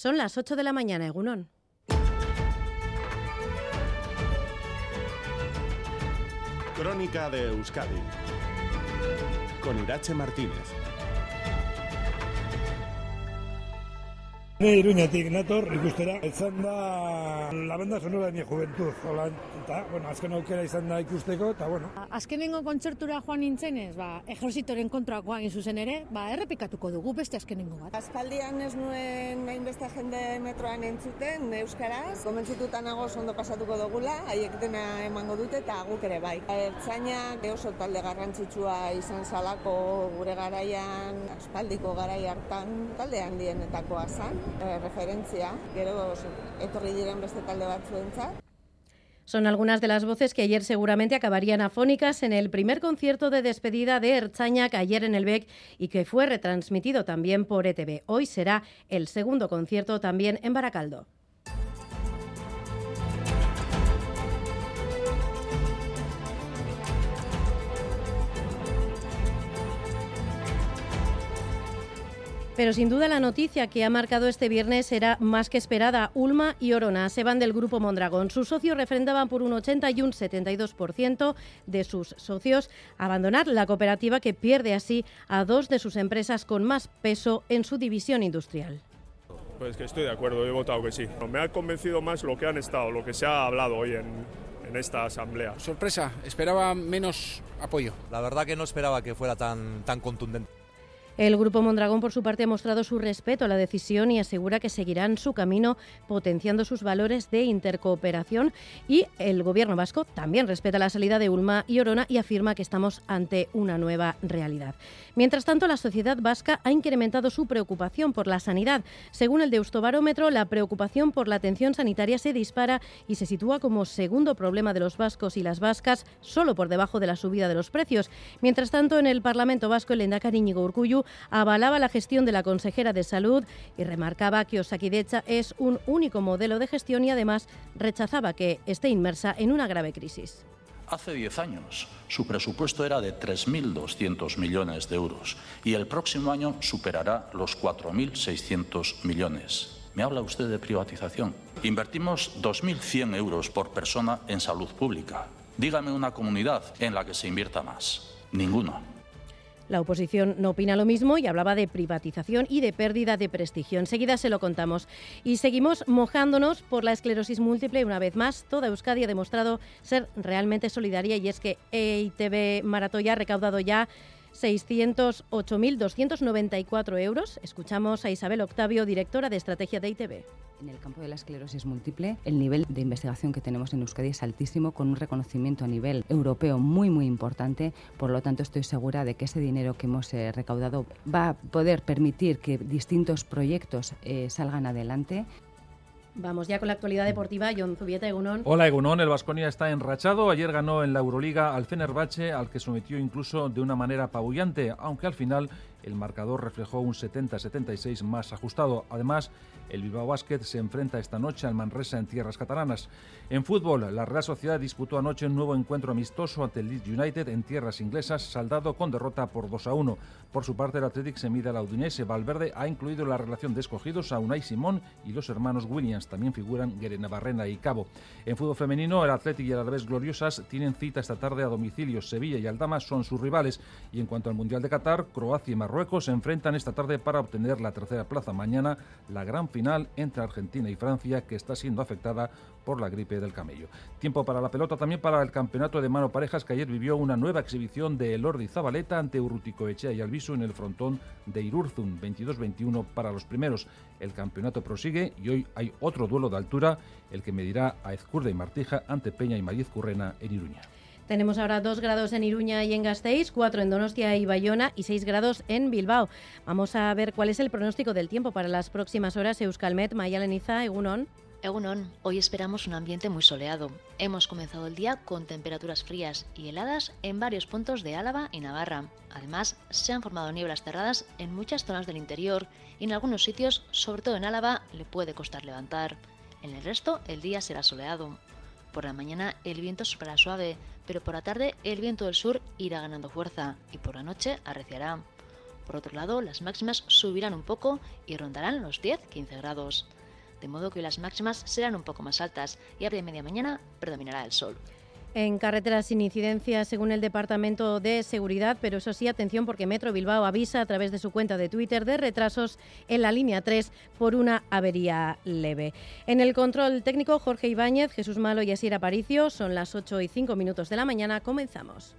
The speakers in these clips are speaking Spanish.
Son las 8 de la mañana, Egunón. Crónica de Euskadi con Irache Martínez. Ne iruñatik nator, ikustera, izan da la banda sonora de mi juventud, hola, eta, bueno, azken aukera izan da ikusteko, eta, bueno. Azkenengo kontzertura joan nintzenez, ba, ejerzitoren kontrakoa egin zuzen ere, ba, errepikatuko dugu beste azkenengo bat. Aspaldian ez nuen hainbeste jende metroan entzuten, euskaraz, komentzituta nago ondo pasatuko dugula, haiek dena emango dute eta guk ere bai. Ertzainak oso talde garrantzitsua izan salako gure garaian, aspaldiko garai hartan, talde handienetakoa zan eh. Son algunas de las voces que ayer seguramente acabarían afónicas en el primer concierto de despedida de Erchañac ayer en el BEC y que fue retransmitido también por ETV. Hoy será el segundo concierto también en Baracaldo. Pero sin duda la noticia que ha marcado este viernes era más que esperada. Ulma y Orona se van del grupo Mondragón. Sus socios refrendaban por un 80 y un 72% de sus socios abandonar la cooperativa que pierde así a dos de sus empresas con más peso en su división industrial. Pues que estoy de acuerdo, he votado que sí. Me ha convencido más lo que han estado, lo que se ha hablado hoy en, en esta asamblea. Sorpresa, esperaba menos apoyo. La verdad que no esperaba que fuera tan, tan contundente. El Grupo Mondragón, por su parte, ha mostrado su respeto a la decisión y asegura que seguirán su camino potenciando sus valores de intercooperación. Y el Gobierno vasco también respeta la salida de Ulma y Orona y afirma que estamos ante una nueva realidad. Mientras tanto, la sociedad vasca ha incrementado su preocupación por la sanidad. Según el Deustobarómetro, la preocupación por la atención sanitaria se dispara y se sitúa como segundo problema de los vascos y las vascas, solo por debajo de la subida de los precios. Mientras tanto, en el Parlamento vasco, el Endacari Íñigo Urcuyu avalaba la gestión de la consejera de Salud y remarcaba que Osakidecha es un único modelo de gestión y además rechazaba que esté inmersa en una grave crisis. Hace 10 años su presupuesto era de 3.200 millones de euros y el próximo año superará los 4.600 millones. ¿Me habla usted de privatización? Invertimos 2.100 euros por persona en salud pública. Dígame una comunidad en la que se invierta más. Ninguna. La oposición no opina lo mismo y hablaba de privatización y de pérdida de prestigio. Enseguida se lo contamos. Y seguimos mojándonos por la esclerosis múltiple. Una vez más, toda Euskadi ha demostrado ser realmente solidaria y es que EITB Maratoya ha recaudado ya 608.294 euros. Escuchamos a Isabel Octavio, directora de estrategia de EITB. En el campo de la esclerosis múltiple, el nivel de investigación que tenemos en Euskadi es altísimo, con un reconocimiento a nivel europeo muy, muy importante. Por lo tanto, estoy segura de que ese dinero que hemos eh, recaudado va a poder permitir que distintos proyectos eh, salgan adelante. Vamos ya con la actualidad deportiva. John Zubieta, Egunon. Hola, Egunon. El Vasconia está enrachado. Ayer ganó en la Euroliga al Fenerbahce, al que sometió incluso de una manera apabullante, aunque al final el marcador reflejó un 70-76 más ajustado. Además, el Bilbao Basket se enfrenta esta noche al Manresa en tierras catalanas. En fútbol, la Real Sociedad disputó anoche un nuevo encuentro amistoso ante el Leeds United en tierras inglesas, saldado con derrota por 2 a 1. Por su parte, el Athletic se mide al Udinese. Valverde ha incluido la relación de escogidos a Unai Simón y los hermanos Williams. También figuran Guerena Barrena y Cabo. En fútbol femenino, el Athletic y el Alavés Gloriosas tienen cita esta tarde a domicilio. Sevilla y Aldama son sus rivales. Y en cuanto al Mundial de Qatar, Croacia y Marruecos se enfrentan esta tarde para obtener la tercera plaza. Mañana, la gran final entre Argentina y Francia, que está siendo afectada por la gripe del camello. Tiempo para la pelota también para el campeonato de mano parejas que ayer vivió una nueva exhibición de Elordi Zabaleta ante Urrutico Echea y Albisu en el frontón de Irurzun 22-21 para los primeros. El campeonato prosigue y hoy hay otro duelo de altura, el que medirá a Ezcurda y Martija ante Peña y Mariz Currena en Iruña. Tenemos ahora 2 grados en Iruña y en Gasteiz, 4 en Donostia y Bayona y 6 grados en Bilbao. Vamos a ver cuál es el pronóstico del tiempo para las próximas horas. Euskalmet, Mayaleniza, Egunon. Egunon, hoy esperamos un ambiente muy soleado. Hemos comenzado el día con temperaturas frías y heladas en varios puntos de Álava y Navarra. Además, se han formado nieblas cerradas en muchas zonas del interior y en algunos sitios, sobre todo en Álava, le puede costar levantar. En el resto, el día será soleado. Por la mañana el viento soplará suave, pero por la tarde el viento del sur irá ganando fuerza y por la noche arreciará. Por otro lado, las máximas subirán un poco y rondarán los 10-15 grados. De modo que las máximas serán un poco más altas y a media mañana predominará el sol. En carreteras sin incidencia, según el Departamento de Seguridad, pero eso sí, atención porque Metro Bilbao avisa a través de su cuenta de Twitter de retrasos en la línea 3 por una avería leve. En el control técnico, Jorge Ibáñez, Jesús Malo y Asier Aparicio. Son las 8 y 5 minutos de la mañana. Comenzamos.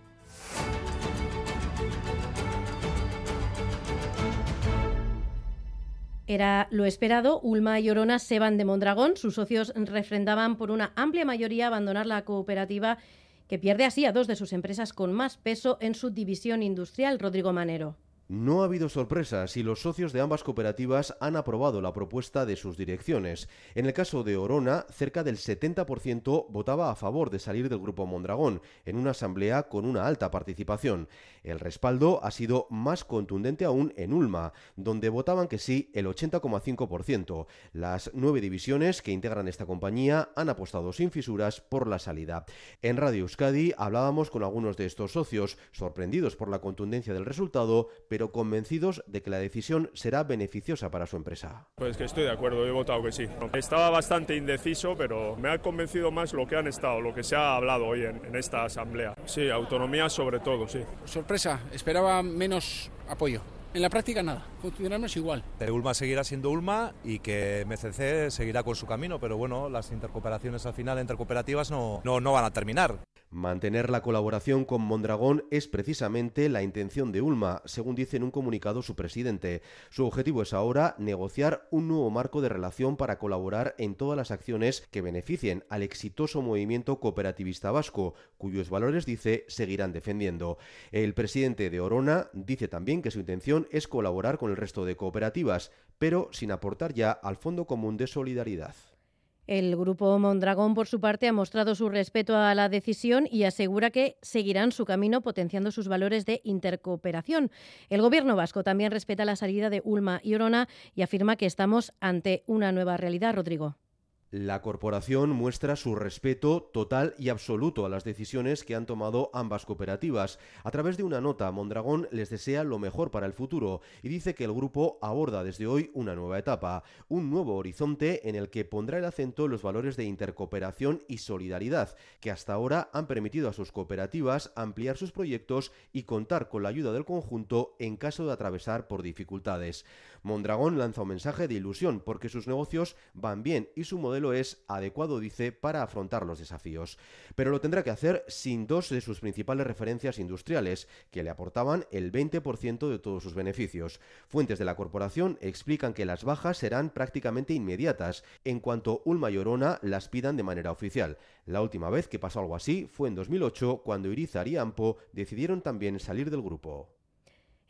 Era lo esperado. Ulma y Orona se van de Mondragón. Sus socios refrendaban por una amplia mayoría abandonar la cooperativa que pierde así a dos de sus empresas con más peso en su división industrial, Rodrigo Manero. No ha habido sorpresas y los socios de ambas cooperativas han aprobado la propuesta de sus direcciones. En el caso de Orona, cerca del 70% votaba a favor de salir del Grupo Mondragón, en una asamblea con una alta participación. El respaldo ha sido más contundente aún en Ulma, donde votaban que sí el 80,5%. Las nueve divisiones que integran esta compañía han apostado sin fisuras por la salida. En Radio Euskadi hablábamos con algunos de estos socios, sorprendidos por la contundencia del resultado, pero convencidos de que la decisión será beneficiosa para su empresa. Pues que estoy de acuerdo, he votado que sí. Estaba bastante indeciso, pero me ha convencido más lo que han estado, lo que se ha hablado hoy en, en esta asamblea. Sí, autonomía sobre todo, sí. Sorpresa, esperaba menos apoyo. En la práctica nada, funcionamos igual. Ulma seguirá siendo Ulma y que MCC seguirá con su camino, pero bueno, las intercooperaciones al final entre cooperativas no, no, no van a terminar. Mantener la colaboración con Mondragón es precisamente la intención de Ulma, según dice en un comunicado su presidente. Su objetivo es ahora negociar un nuevo marco de relación para colaborar en todas las acciones que beneficien al exitoso movimiento cooperativista vasco, cuyos valores, dice, seguirán defendiendo. El presidente de Orona dice también que su intención es colaborar con el resto de cooperativas, pero sin aportar ya al Fondo Común de Solidaridad. El grupo Mondragón, por su parte, ha mostrado su respeto a la decisión y asegura que seguirán su camino potenciando sus valores de intercooperación. El gobierno vasco también respeta la salida de Ulma y Orona y afirma que estamos ante una nueva realidad, Rodrigo. La corporación muestra su respeto total y absoluto a las decisiones que han tomado ambas cooperativas. A través de una nota, Mondragón les desea lo mejor para el futuro y dice que el grupo aborda desde hoy una nueva etapa, un nuevo horizonte en el que pondrá el acento en los valores de intercooperación y solidaridad, que hasta ahora han permitido a sus cooperativas ampliar sus proyectos y contar con la ayuda del conjunto en caso de atravesar por dificultades. Mondragón lanza un mensaje de ilusión porque sus negocios van bien y su modelo es adecuado, dice, para afrontar los desafíos. Pero lo tendrá que hacer sin dos de sus principales referencias industriales, que le aportaban el 20% de todos sus beneficios. Fuentes de la corporación explican que las bajas serán prácticamente inmediatas en cuanto Ulma y las pidan de manera oficial. La última vez que pasó algo así fue en 2008 cuando Irizar y Ampo decidieron también salir del grupo.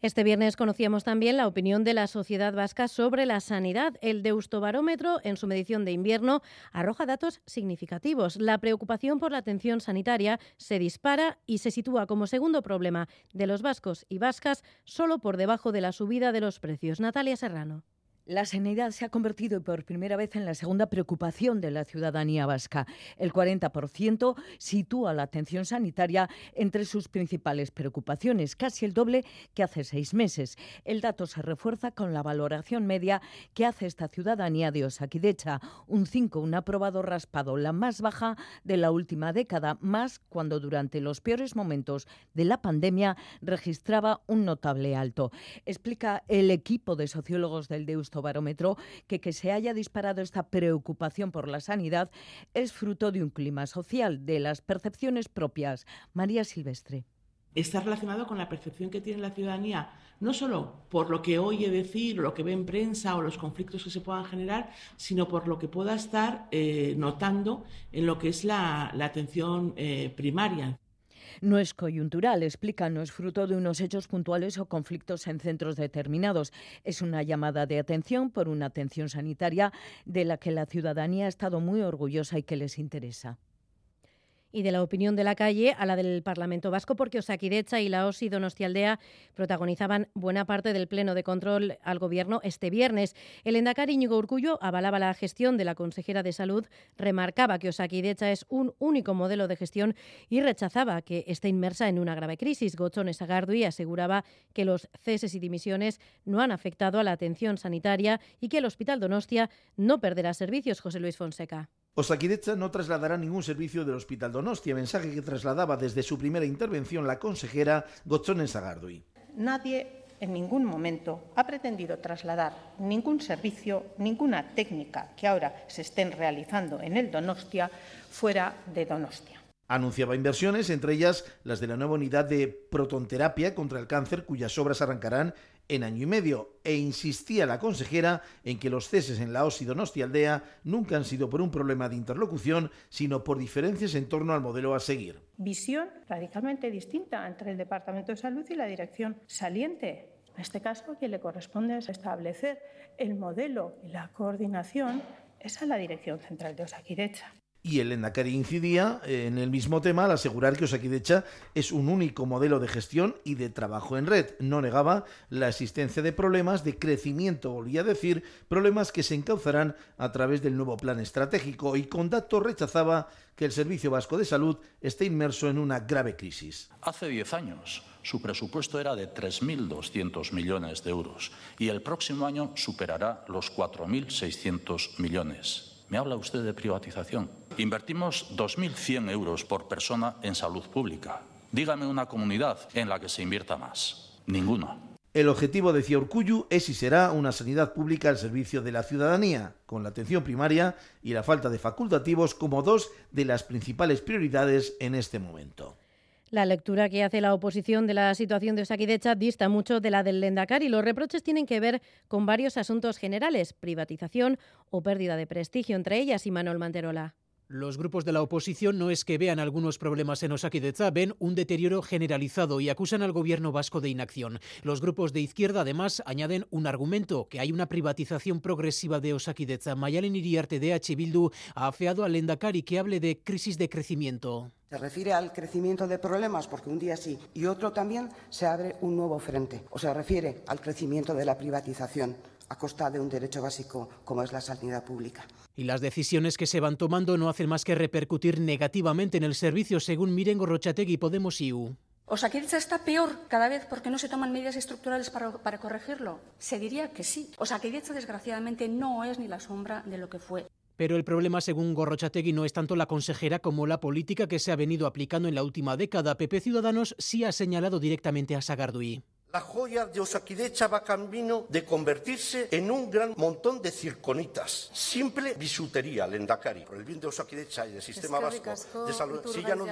Este viernes conocíamos también la opinión de la sociedad vasca sobre la sanidad. El Deustobarómetro, en su medición de invierno, arroja datos significativos. La preocupación por la atención sanitaria se dispara y se sitúa como segundo problema de los vascos y vascas, solo por debajo de la subida de los precios. Natalia Serrano. La sanidad se ha convertido por primera vez en la segunda preocupación de la ciudadanía vasca. El 40% sitúa la atención sanitaria entre sus principales preocupaciones, casi el doble que hace seis meses. El dato se refuerza con la valoración media que hace esta ciudadanía de Osakidecha, un 5, un aprobado raspado, la más baja de la última década, más cuando durante los peores momentos de la pandemia registraba un notable alto. Explica el equipo de sociólogos del Deusto barómetro que que se haya disparado esta preocupación por la sanidad es fruto de un clima social, de las percepciones propias. María Silvestre está relacionado con la percepción que tiene la ciudadanía, no solo por lo que oye decir o lo que ve en prensa o los conflictos que se puedan generar, sino por lo que pueda estar eh, notando en lo que es la, atención eh, primaria. No es coyuntural, explica, no es fruto de unos hechos puntuales o conflictos en centros determinados. Es una llamada de atención por una atención sanitaria de la que la ciudadanía ha estado muy orgullosa y que les interesa. Y de la opinión de la calle a la del Parlamento Vasco, porque Osakidecha y la OSI Donostialdea protagonizaban buena parte del pleno de control al Gobierno este viernes. El Endacari Íñigo Urcullo avalaba la gestión de la consejera de Salud, remarcaba que Osakidecha es un único modelo de gestión y rechazaba que esté inmersa en una grave crisis. Gochones Agardui aseguraba que los ceses y dimisiones no han afectado a la atención sanitaria y que el Hospital Donostia no perderá servicios. José Luis Fonseca. Osakidecha no trasladará ningún servicio del Hospital Donostia, mensaje que trasladaba desde su primera intervención la consejera Gochones Agardui. Nadie en ningún momento ha pretendido trasladar ningún servicio, ninguna técnica que ahora se estén realizando en el Donostia fuera de Donostia. Anunciaba inversiones, entre ellas las de la nueva unidad de protonterapia contra el cáncer, cuyas obras arrancarán en año y medio, e insistía la consejera en que los ceses en la OSI Aldea nunca han sido por un problema de interlocución, sino por diferencias en torno al modelo a seguir. Visión radicalmente distinta entre el Departamento de Salud y la dirección saliente. En este caso, quien le corresponde es establecer el modelo y la coordinación es a la Dirección Central de Osakidecha. Y el Endacari incidía en el mismo tema al asegurar que Osakidecha es un único modelo de gestión y de trabajo en red. No negaba la existencia de problemas de crecimiento, volvía a decir, problemas que se encauzarán a través del nuevo plan estratégico y con datos rechazaba que el Servicio Vasco de Salud esté inmerso en una grave crisis. Hace 10 años su presupuesto era de 3.200 millones de euros y el próximo año superará los 4.600 millones. ¿Me habla usted de privatización? Invertimos 2.100 euros por persona en salud pública. Dígame una comunidad en la que se invierta más. Ninguna. El objetivo, decía Urcuyu, es y será una sanidad pública al servicio de la ciudadanía, con la atención primaria y la falta de facultativos como dos de las principales prioridades en este momento. La lectura que hace la oposición de la situación de Osakidecha dista mucho de la del Lendakari. Los reproches tienen que ver con varios asuntos generales, privatización o pérdida de prestigio, entre ellas y Manuel Manterola. Los grupos de la oposición no es que vean algunos problemas en Osakidecha, ven un deterioro generalizado y acusan al gobierno vasco de inacción. Los grupos de izquierda además añaden un argumento, que hay una privatización progresiva de Osakidecha. Mayalen Iriarte de H. Bildu ha afeado al Lendakari que hable de crisis de crecimiento. Se refiere al crecimiento de problemas porque un día sí y otro también se abre un nuevo frente. O se refiere al crecimiento de la privatización a costa de un derecho básico como es la sanidad pública. Y las decisiones que se van tomando no hacen más que repercutir negativamente en el servicio, según Miren Gorrochategui Podemos IU. ¿Osakidecha está peor cada vez porque no se toman medidas estructurales para, para corregirlo? Se diría que sí. Osakidecha, desgraciadamente, no es ni la sombra de lo que fue. Pero el problema, según Gorrochategui, no es tanto la consejera como la política que se ha venido aplicando en la última década. PP Ciudadanos sí ha señalado directamente a Sagardui. La joya de Osakidecha va camino de convertirse en un gran montón de circonitas. Simple bisutería, Lendakari. Por el bien de Osakidecha y del sistema vasco de salud. Si ya no...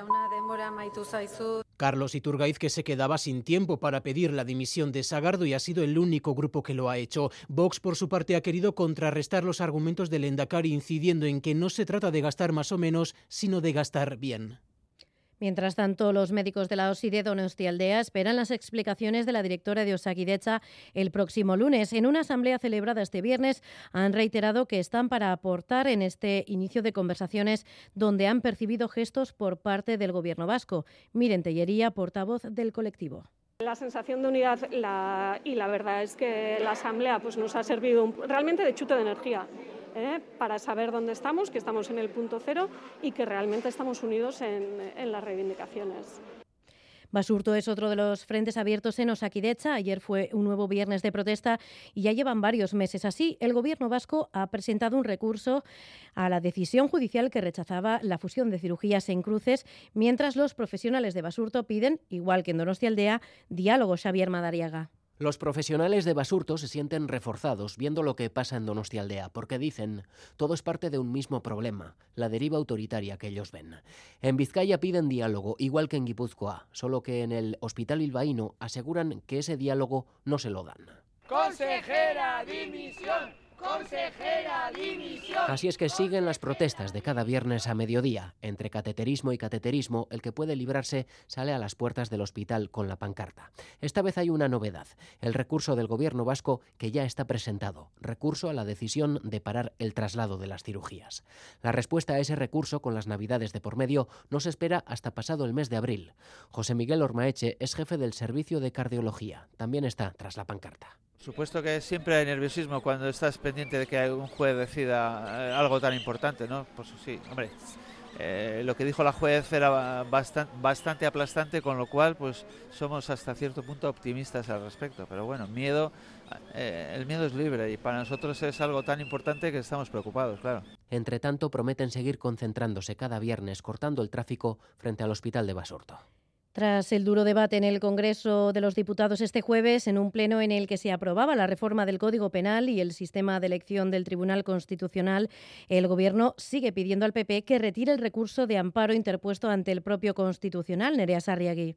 Carlos Iturgaiz, que se quedaba sin tiempo para pedir la dimisión de Sagardo y ha sido el único grupo que lo ha hecho. Vox, por su parte, ha querido contrarrestar los argumentos del Endacari, incidiendo en que no se trata de gastar más o menos, sino de gastar bien. Mientras tanto, los médicos de la OSI de Donostialdea esperan las explicaciones de la directora de Osakidecha el próximo lunes. En una asamblea celebrada este viernes han reiterado que están para aportar en este inicio de conversaciones donde han percibido gestos por parte del Gobierno vasco. Miren Tellería, portavoz del colectivo. La sensación de unidad y la verdad es que la asamblea pues, nos ha servido realmente de chute de energía. ¿Eh? para saber dónde estamos, que estamos en el punto cero y que realmente estamos unidos en, en las reivindicaciones. Basurto es otro de los frentes abiertos en Osakidecha. Ayer fue un nuevo viernes de protesta y ya llevan varios meses así. El gobierno vasco ha presentado un recurso a la decisión judicial que rechazaba la fusión de cirugías en cruces, mientras los profesionales de Basurto piden, igual que en Donostialdea, diálogo Xavier Madariaga. Los profesionales de Basurto se sienten reforzados viendo lo que pasa en Donostialdea, porque dicen, todo es parte de un mismo problema, la deriva autoritaria que ellos ven. En Vizcaya piden diálogo, igual que en Guipúzcoa, solo que en el Hospital Bilbaíno aseguran que ese diálogo no se lo dan. Consejera, dimisión. Consejera, dimisión. Así es que siguen las protestas de cada viernes a mediodía. Entre cateterismo y cateterismo, el que puede librarse sale a las puertas del hospital con la pancarta. Esta vez hay una novedad, el recurso del gobierno vasco que ya está presentado, recurso a la decisión de parar el traslado de las cirugías. La respuesta a ese recurso con las navidades de por medio no se espera hasta pasado el mes de abril. José Miguel Ormaeche es jefe del servicio de cardiología. También está tras la pancarta. Supuesto que siempre hay nerviosismo cuando estás pendiente de que un juez decida eh, algo tan importante, ¿no? Pues sí, hombre, eh, lo que dijo la juez era bastante, bastante aplastante, con lo cual pues somos hasta cierto punto optimistas al respecto. Pero bueno, miedo, eh, el miedo es libre y para nosotros es algo tan importante que estamos preocupados, claro. Entre tanto, prometen seguir concentrándose cada viernes cortando el tráfico frente al hospital de Basurto. Tras el duro debate en el Congreso de los Diputados este jueves, en un pleno en el que se aprobaba la reforma del Código Penal y el sistema de elección del Tribunal Constitucional, el Gobierno sigue pidiendo al PP que retire el recurso de amparo interpuesto ante el propio Constitucional, Nerea Sarriagui.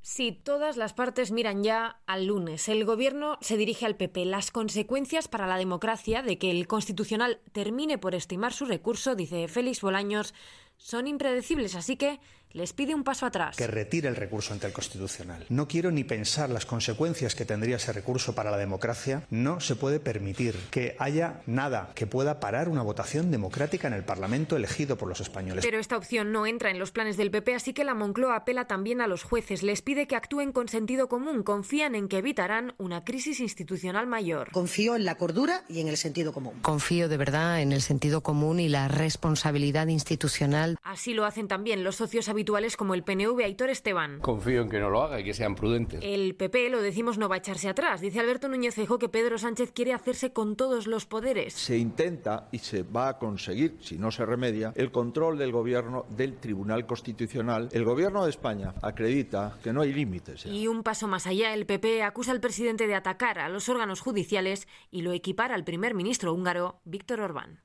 Si todas las partes miran ya al lunes, el Gobierno se dirige al PP. Las consecuencias para la democracia de que el Constitucional termine por estimar su recurso, dice Félix Bolaños, son impredecibles, así que les pide un paso atrás. Que retire el recurso ante el Constitucional. No quiero ni pensar las consecuencias que tendría ese recurso para la democracia. No se puede permitir que haya nada que pueda parar una votación democrática en el Parlamento elegido por los españoles. Pero esta opción no entra en los planes del PP, así que la Moncloa apela también a los jueces. Les pide que actúen con sentido común. Confían en que evitarán una crisis institucional mayor. Confío en la cordura y en el sentido común. Confío de verdad en el sentido común y la responsabilidad institucional. Así lo hacen también los socios habituales habituales como el PNV Aitor Esteban. Confío en que no lo haga y que sean prudentes. El PP, lo decimos, no va a echarse atrás. Dice Alberto Núñez Feijóo que Pedro Sánchez quiere hacerse con todos los poderes. Se intenta y se va a conseguir, si no se remedia, el control del gobierno del Tribunal Constitucional. El gobierno de España acredita que no hay límites. Y un paso más allá, el PP acusa al presidente de atacar a los órganos judiciales y lo equipara al primer ministro húngaro, Víctor Orbán.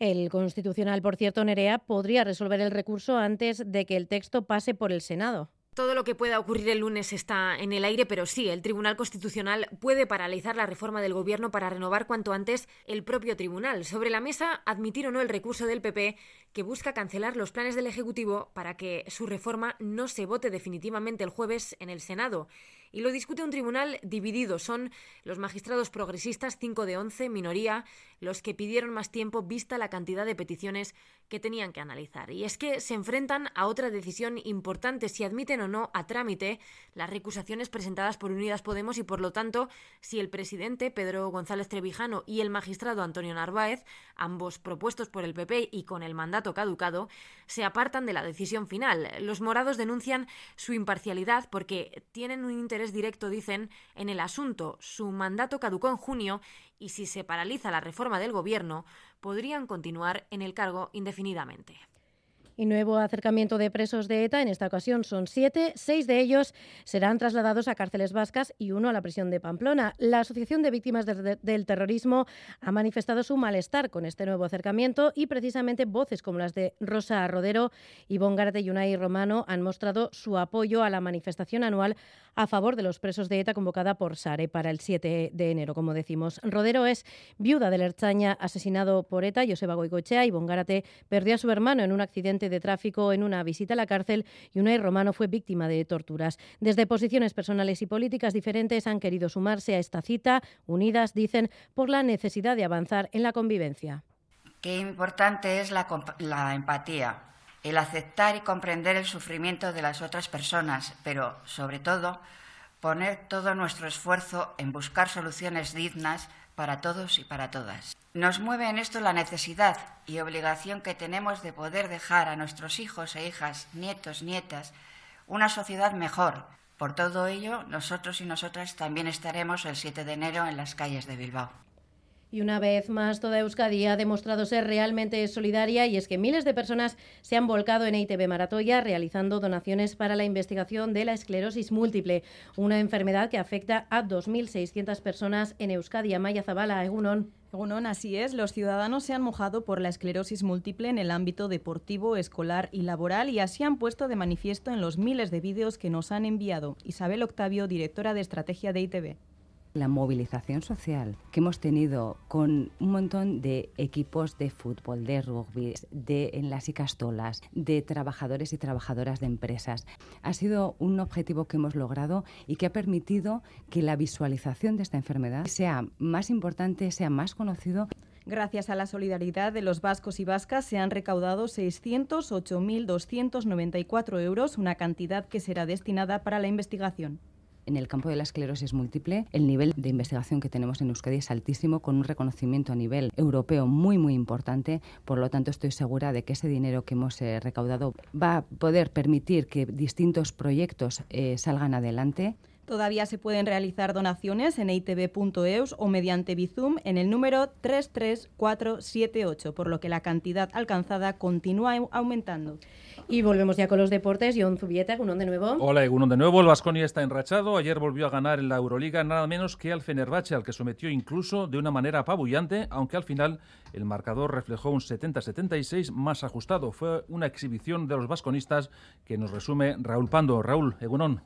El Constitucional, por cierto, Nerea, podría resolver el recurso antes de que el texto pase por el Senado. Todo lo que pueda ocurrir el lunes está en el aire, pero sí, el Tribunal Constitucional puede paralizar la reforma del Gobierno para renovar cuanto antes el propio tribunal. Sobre la mesa, admitir o no el recurso del PP que busca cancelar los planes del Ejecutivo para que su reforma no se vote definitivamente el jueves en el Senado. Y lo discute un tribunal dividido. Son los magistrados progresistas, 5 de 11, minoría, los que pidieron más tiempo vista la cantidad de peticiones que tenían que analizar. Y es que se enfrentan a otra decisión importante, si admiten o no a trámite las recusaciones presentadas por Unidas Podemos y, por lo tanto, si el presidente Pedro González Trevijano y el magistrado Antonio Narváez, ambos propuestos por el PP y con el mandato caducado, se apartan de la decisión final. Los morados denuncian su imparcialidad porque tienen un interés directo, dicen, en el asunto. Su mandato caducó en junio y si se paraliza la reforma del Gobierno, podrían continuar en el cargo indefinidamente. Y nuevo acercamiento de presos de ETA. En esta ocasión son siete. Seis de ellos serán trasladados a cárceles vascas y uno a la prisión de Pamplona. La Asociación de Víctimas del Terrorismo ha manifestado su malestar con este nuevo acercamiento y precisamente voces como las de Rosa Rodero, Ivonne Garte y Unai Romano han mostrado su apoyo a la manifestación anual a favor de los presos de ETA convocada por SARE para el 7 de enero, como decimos. Rodero es viuda del Erchaña asesinado por ETA, Joseba Goicochea, y Bongárate perdió a su hermano en un accidente de tráfico en una visita a la cárcel y Unai Romano fue víctima de torturas. Desde posiciones personales y políticas diferentes han querido sumarse a esta cita, unidas, dicen, por la necesidad de avanzar en la convivencia. Qué importante es la, la empatía, el aceptar y comprender el sufrimiento de las otras personas, pero sobre todo poner todo nuestro esfuerzo en buscar soluciones dignas para todos y para todas. Nos mueve en esto la necesidad y obligación que tenemos de poder dejar a nuestros hijos e hijas, nietos, nietas, una sociedad mejor. Por todo ello, nosotros y nosotras también estaremos el 7 de enero en las calles de Bilbao. Y una vez más, toda Euskadi ha demostrado ser realmente solidaria y es que miles de personas se han volcado en EITB Maratoya realizando donaciones para la investigación de la esclerosis múltiple, una enfermedad que afecta a 2.600 personas en Euskadi. Amaya Zabala, Egunon. Egunon, así es. Los ciudadanos se han mojado por la esclerosis múltiple en el ámbito deportivo, escolar y laboral y así han puesto de manifiesto en los miles de vídeos que nos han enviado. Isabel Octavio, directora de estrategia de ITV. La movilización social que hemos tenido con un montón de equipos de fútbol, de rugby, de en las Icastolas, de trabajadores y trabajadoras de empresas, ha sido un objetivo que hemos logrado y que ha permitido que la visualización de esta enfermedad sea más importante, sea más conocido. Gracias a la solidaridad de los vascos y vascas se han recaudado 608.294 euros, una cantidad que será destinada para la investigación. En el campo de la esclerosis múltiple, el nivel de investigación que tenemos en Euskadi es altísimo, con un reconocimiento a nivel europeo muy, muy importante. Por lo tanto, estoy segura de que ese dinero que hemos eh, recaudado va a poder permitir que distintos proyectos eh, salgan adelante. Todavía se pueden realizar donaciones en itv.eus o mediante Bizum en el número 33478, por lo que la cantidad alcanzada continúa aumentando. Y volvemos ya con los deportes. John Zubieta, Egunon de nuevo. Hola, Egunon de nuevo. El Vasconia está enrachado. Ayer volvió a ganar en la Euroliga nada menos que al Fenerbahce, al que sometió incluso de una manera apabullante, aunque al final el marcador reflejó un 70-76 más ajustado. Fue una exhibición de los vasconistas que nos resume Raúl Pando. Raúl, Egunon.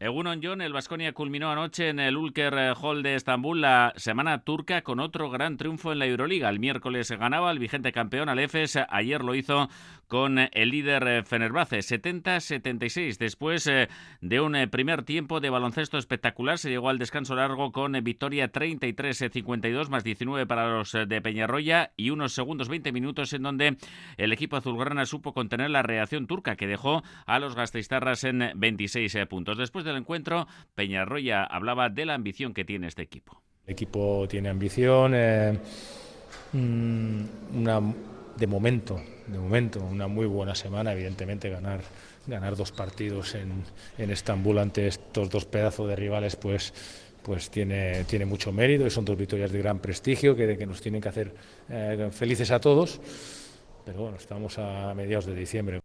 Egunon John, el Vasconia culminó anoche en el Ulker eh, Hall de Estambul la semana turca con otro gran triunfo en la Euroliga. El miércoles ganaba el vigente campeón al EFES, ayer lo hizo con el líder eh, Fenerbahce, 70-76. Después eh, de un primer tiempo de baloncesto espectacular, se llegó al descanso largo con victoria 33-52 más 19 para los de Peñarroya y unos segundos 20 minutos en donde el equipo azulgrana supo contener la reacción turca que dejó a los gasteiztarras en 26 puntos. Después del encuentro, Peñarroya hablaba de la ambición que tiene este equipo. El equipo tiene ambición, eh, mm, una, de momento, de momento, una muy buena semana, evidentemente ganar ganar dos partidos en, en Estambul ante estos dos pedazos de rivales, pues pues tiene, tiene mucho mérito y son dos victorias de gran prestigio que, que nos tienen que hacer eh, felices a todos. Pero bueno, estamos a mediados de diciembre.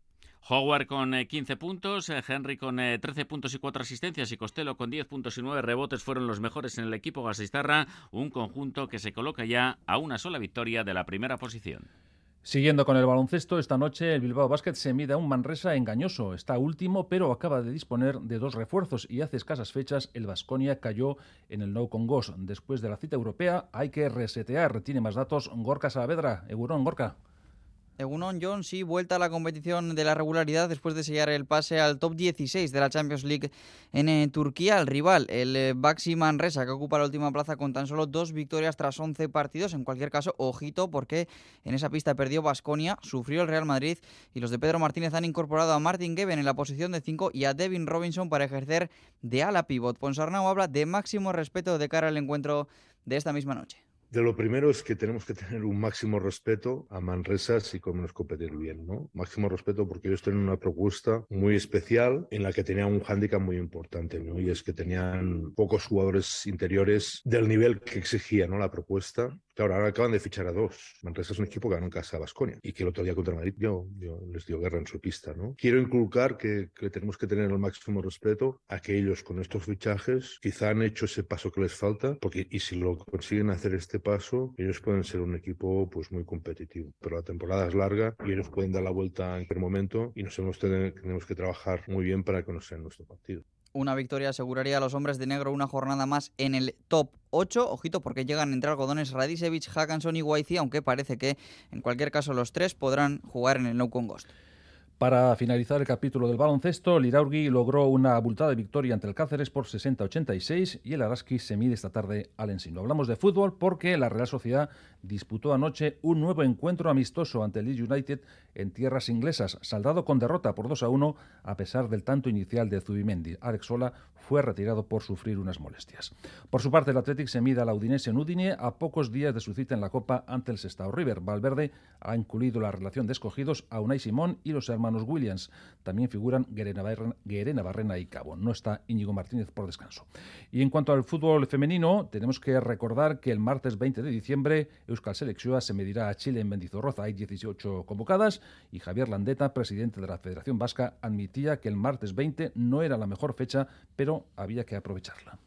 Howard con 15 eh, puntos, eh, Henry con 13 eh, puntos y 4 asistencias y Costello con 10 puntos y 9 rebotes fueron los mejores en el equipo gasistarra, un conjunto que se coloca ya a una sola victoria de la primera posición. Siguiendo con el baloncesto, esta noche el Bilbao Basket se mide a un Manresa engañoso. Está último, pero acaba de disponer de dos refuerzos y hace escasas fechas el Vasconia cayó en el No Congos. Después de la cita europea hay que resetear. Tiene más datos Gorka Saavedra. Eurón, Gorka. Egunon John, sí, vuelta a la competición de la regularidad después de sellar el pase al top 16 de la Champions League en eh, Turquía. El rival, el eh, Baxi Manresa, que ocupa la última plaza con tan solo dos victorias tras 11 partidos. En cualquier caso, ojito, porque en esa pista perdió Basconia, sufrió el Real Madrid y los de Pedro Martínez han incorporado a Martin Geben en la posición de 5 y a Devin Robinson para ejercer de ala pivot. Ponsarnau habla de máximo respeto de cara al encuentro de esta misma noche. De lo primero es que tenemos que tener un máximo respeto a Manresa si queremos competir bien, ¿no? Máximo respeto porque ellos tienen una propuesta muy especial en la que tenían un hándicap muy importante, ¿no? Y es que tenían pocos jugadores interiores del nivel que exigía, ¿no? La propuesta Claro, ahora acaban de fichar a dos. Manresa es un equipo que ganó en casa a Basconia y que el otro día contra Madrid yo, les dio guerra en su pista. ¿no? Quiero inculcar que, tenemos que tener el máximo respeto a que ellos con estos fichajes quizá han hecho ese paso que les falta, porque y si lo consiguen hacer este paso, ellos pueden ser un equipo pues muy competitivo. Pero la temporada es larga y ellos pueden dar la vuelta en cualquier momento y nosotros tenemos que trabajar muy bien para que no sea nuestro partido. Una victoria aseguraría a los hombres de negro una jornada más en el top 8. Ojito porque llegan entre algodones Radisevich, Hackanson y Waizi, aunque parece que en cualquier caso los tres podrán jugar en el No Con Ghost. Para finalizar el capítulo del baloncesto, Liraurgi logró una abultada victoria ante el Cáceres por 60-86 y el Araski se mide esta tarde al Ensino. Hablamos de fútbol porque la Real Sociedad disputó anoche un nuevo encuentro amistoso ante el Leeds United en tierras inglesas, saldado con derrota por 2 a 1 a pesar del tanto inicial de Zubimendi. Alex Sola fue retirado por sufrir unas molestias. Por su parte, el Athletic se mide la Udinese en Udine a pocos días de su cita en la Copa ante el Sestao River. Valverde ha incluido la relación de escogidos a Unai Simón y los hermanos Williams. También figuran Guerena Barrena y Cabo. No está Íñigo Martínez por descanso. Y en cuanto al fútbol femenino, tenemos que recordar que el martes 20 de diciembre Euskal Selección se medirá a Chile en Mendizorroza. Hay 18 convocadas y Javier Landeta, presidente de la Federación Vasca, admitía que el martes 20 no era la mejor fecha, pero había que aprovecharla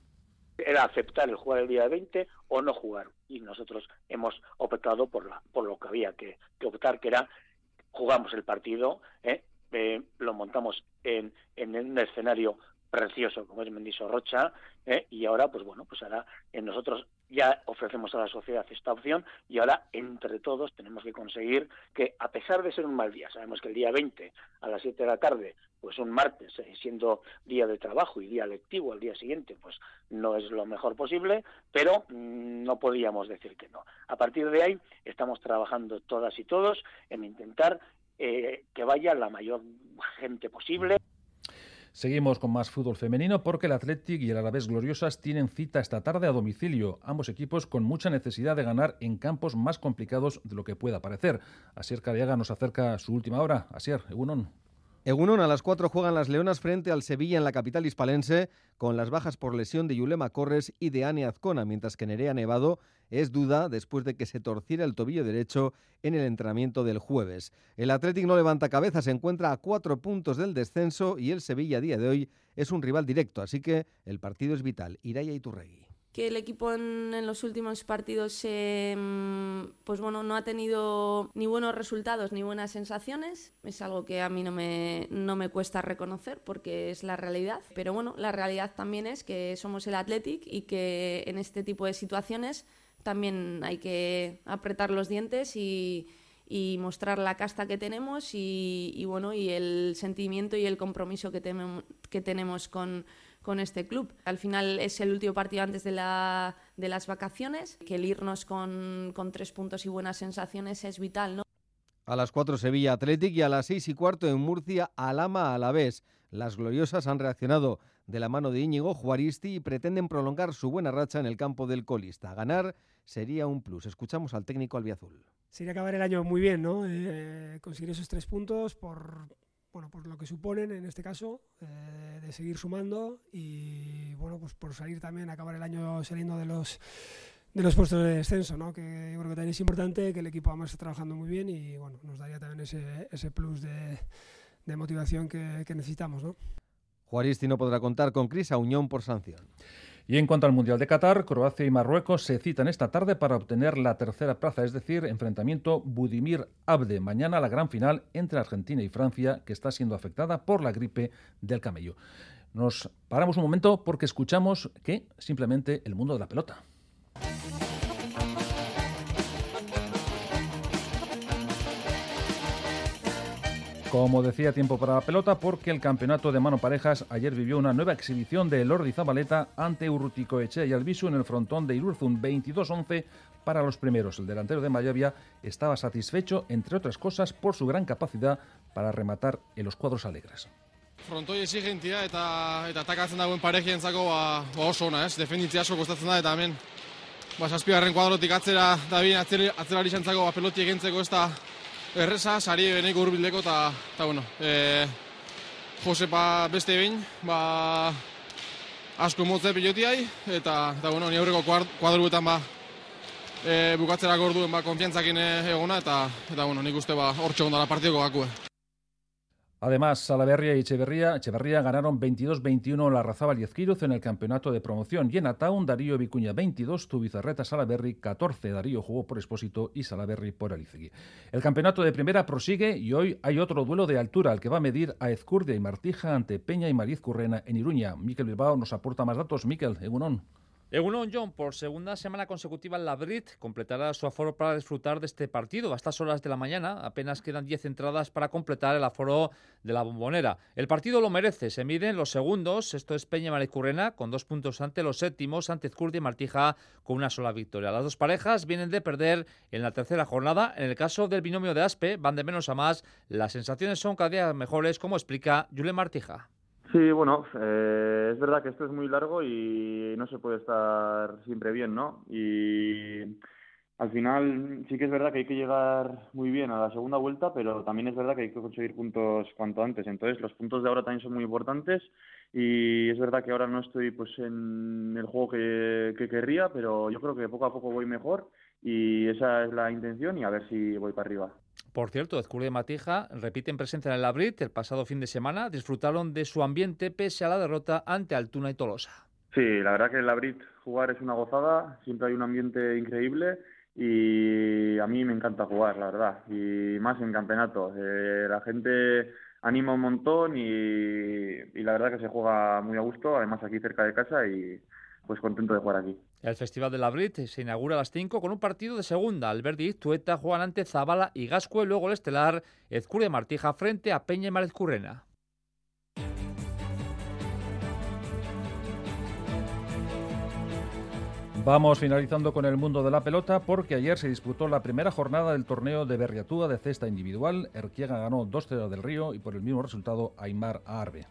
era aceptar el jugar el día 20 o no jugar. Y nosotros hemos optado por lo que había que optar, que era jugamos el partido, ¿eh? Eh, lo montamos en, en un escenario precioso como es Mendiso Rocha ¿eh? y ahora pues bueno pues ahora en nosotros ya ofrecemos a la sociedad esta opción y ahora entre todos tenemos que conseguir que a pesar de ser un mal día sabemos que el día 20 a las 7 de la tarde pues un martes eh, siendo día de trabajo y día lectivo al día siguiente pues no es lo mejor posible pero mm, no podíamos decir que no. A partir de ahí estamos trabajando todas y todos en intentar eh, que vaya la mayor gente posible Seguimos con más fútbol femenino porque el Athletic y el Alavés Gloriosas tienen cita esta tarde a domicilio, ambos equipos con mucha necesidad de ganar en campos más complicados de lo que pueda parecer. Asier Cariaga nos acerca su última hora. Asier, Egunon. Egunon, a las 4 juegan las Leonas frente al Sevilla en la capital hispalense, con las bajas por lesión de Yulema Corres y de Ane Azcona, mientras que Nerea Nevado es duda después de que se torciera el tobillo derecho en el entrenamiento del jueves. El Athletic no levanta cabeza, se encuentra a cuatro puntos del descenso y el Sevilla a día de hoy es un rival directo, así que el partido es vital. Iraya Iturregui que el equipo en, los últimos partidos mm, pues bueno, no ha tenido ni buenos resultados ni buenas sensaciones. Es algo que a mí no me, no me cuesta reconocer porque es la realidad. Pero bueno, la realidad también es que somos el Athletic y que en este tipo de situaciones también hay que apretar los dientes y, mostrar la casta que tenemos y, bueno y el sentimiento y el compromiso que, que tenemos con, con, este club. Al final es el último partido antes de, la, de las vacaciones, que el irnos con, con, tres puntos y buenas sensaciones es vital. ¿no? A las 4 Sevilla Athletic y a las 6 y cuarto en Murcia Alama a la vez. Las gloriosas han reaccionado de la mano de Íñigo Juaristi y pretenden prolongar su buena racha en el campo del colista. Ganar sería un plus. Escuchamos al técnico albiazul. Sería acabar el año muy bien, ¿no? Eh, conseguir esos tres puntos por, bueno, por lo que suponen en este caso, eh, de seguir sumando y bueno, pues por salir también, acabar el año saliendo de los de los puestos de descenso, ¿no? que yo creo que también es importante, que el equipo además está trabajando muy bien y bueno, nos daría también ese, ese plus de, de motivación que, que necesitamos. ¿no? Juaristi no podrá contar con Cris Unión por sanción. Y en cuanto al Mundial de Qatar, Croacia y Marruecos se citan esta tarde para obtener la tercera plaza, es decir, enfrentamiento Budimir-Abde. Mañana la gran final entre Argentina y Francia, que está siendo afectada por la gripe del camello. Nos paramos un momento porque escuchamos que simplemente el mundo de la pelota. Como decía, tiempo para la pelota porque el campeonato de mano parejas ayer vivió una nueva exhibición de Lordi Zabaleta ante Urrutico Eche y Albisu en el frontón de Irurzun 22-11 para los primeros. El delantero de Mayavia estaba satisfecho, entre otras cosas, por su gran capacidad para rematar en los cuadros alegres. Frontoi exigentia eta eta atakatzen dagoen parejientzako ba, ba oso ona, ez? Defenditzea asko kostatzen da eta hemen ba saspigarren kuadrotik atzera da bien atzerari ba peloti egentzeko ez da erreza, sari beneko urbildeko eta, eta bueno, e, Josepa beste behin, ba, asko motze pilotiai, eta, eta bueno, ni aurreko kuadruetan ba, e, bukatzerako orduen ba, konfiantzakin egona, eta, eta bueno, nik uste ba, hor txegondala partidoko gakue. Además, Salaverria y Echeverría, Echeverría ganaron 22-21 la Razábal y en el campeonato de promoción. Y en Ataun, Darío Vicuña 22, Tubizarreta Salaberry 14. Darío jugó por Expósito y Salaberry por Alicegui. El campeonato de primera prosigue y hoy hay otro duelo de altura al que va a medir a Ezcurdia y Martija ante Peña y Mariz Currena en Iruña. Miquel Bilbao nos aporta más datos. Miquel, Egunon. Egunon John, por segunda semana consecutiva, la Brit completará su aforo para disfrutar de este partido. A estas horas de la mañana apenas quedan 10 entradas para completar el aforo de la bombonera. El partido lo merece, se miden los segundos, esto es Peña Maricurrena, con dos puntos ante los séptimos, ante Zcurdi y Martija con una sola victoria. Las dos parejas vienen de perder en la tercera jornada. En el caso del binomio de Aspe, van de menos a más. Las sensaciones son cada día mejores, como explica Julen Martija. Sí, bueno, eh, es verdad que esto es muy largo y no se puede estar siempre bien, ¿no? Y al final sí que es verdad que hay que llegar muy bien a la segunda vuelta, pero también es verdad que hay que conseguir puntos cuanto antes. Entonces los puntos de ahora también son muy importantes y es verdad que ahora no estoy pues en el juego que, que querría, pero yo creo que poco a poco voy mejor y esa es la intención y a ver si voy para arriba. Por cierto, Ezcurdia y Matija repiten presencia en el Labrit el pasado fin de semana. Disfrutaron de su ambiente pese a la derrota ante Altuna y Tolosa. Sí, la verdad que el Labrit jugar es una gozada, siempre hay un ambiente increíble y a mí me encanta jugar, la verdad, y más en campeonato. Eh, la gente anima un montón y, y la verdad que se juega muy a gusto, además aquí cerca de casa y pues contento de jugar aquí. El Festival de la Brit se inaugura a las 5 con un partido de segunda. Alberdi y Tueta juegan ante Zabala y Gascue, luego el estelar Ezcure Martija frente a Peña Marezcurrena. Vamos finalizando con el mundo de la pelota porque ayer se disputó la primera jornada del torneo de Berriatúa de cesta individual. Erquiega ganó 2-0 del Río y por el mismo resultado Aymar a Arbe.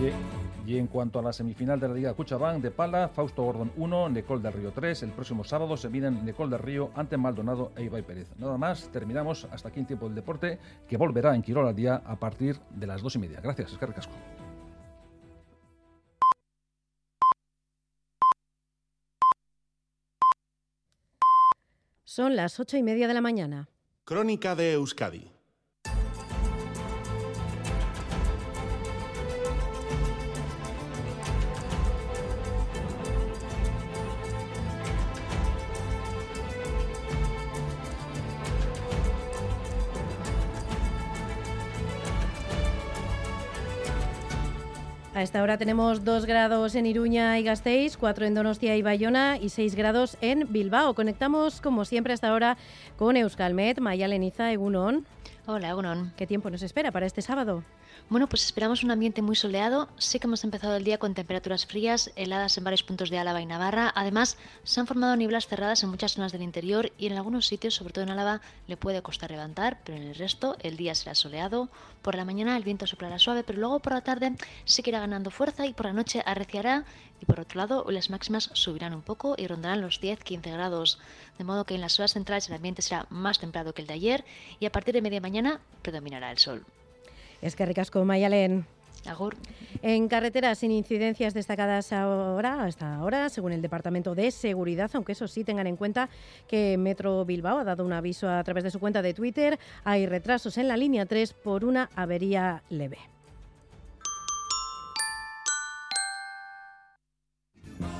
Y, y en cuanto a la semifinal de la Liga Cuchabán de Pala, Fausto Gordon 1, Necol del Río 3. El próximo sábado se miden Necol del Río ante Maldonado e Ibai Pérez. Nada más, terminamos hasta aquí en tiempo del deporte que volverá en Quirol al día a partir de las dos y media. Gracias, Escar Casco. Son las ocho y media de la mañana. Crónica de Euskadi. A esta hora tenemos 2 grados en Iruña y Gasteiz, 4 en Donostia y Bayona y 6 grados en Bilbao. Conectamos, como siempre, hasta ahora con Euskalmet, Maya Leniza, Egunon. Hola, Egunon. ¿Qué tiempo nos espera para este sábado? Bueno, pues esperamos un ambiente muy soleado. Sí que hemos empezado el día con temperaturas frías, heladas en varios puntos de Álava y Navarra. Además, se han formado nieblas cerradas en muchas zonas del interior y en algunos sitios, sobre todo en Álava, le puede costar levantar, pero en el resto el día será soleado. Por la mañana el viento soplará suave, pero luego por la tarde sí irá ganando fuerza y por la noche arreciará. Y por otro lado, las máximas subirán un poco y rondarán los 10-15 grados. De modo que en las horas centrales el ambiente será más templado que el de ayer y a partir de media mañana predominará el sol. Es que ricasco, Mayalen. Agur. En carreteras sin incidencias destacadas ahora, hasta ahora, según el Departamento de Seguridad, aunque eso sí tengan en cuenta que Metro Bilbao ha dado un aviso a través de su cuenta de Twitter, hay retrasos en la línea 3 por una avería leve.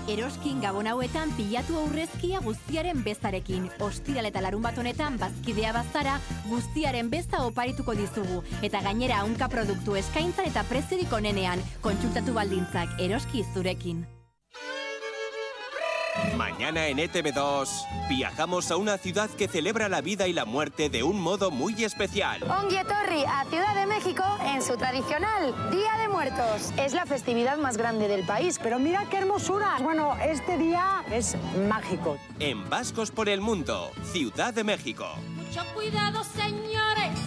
Eroskin gabon hauetan pilatu aurrezkia guztiaren bezarekin. Ostiral eta larun bat honetan bazkidea bazara guztiaren beza oparituko dizugu. Eta gainera unka produktu eskaintzan eta preziorik onenean. Kontsultatu baldintzak eroski zurekin. Mañana en ETV2 viajamos a una ciudad que celebra la vida y la muerte de un modo muy especial. Onguietorri a Ciudad de México en su tradicional Día de Muertos. Es la festividad más grande del país, pero mira qué hermosura. Bueno, este día es mágico. En Vascos por el Mundo, Ciudad de México. Mucho cuidado, señores,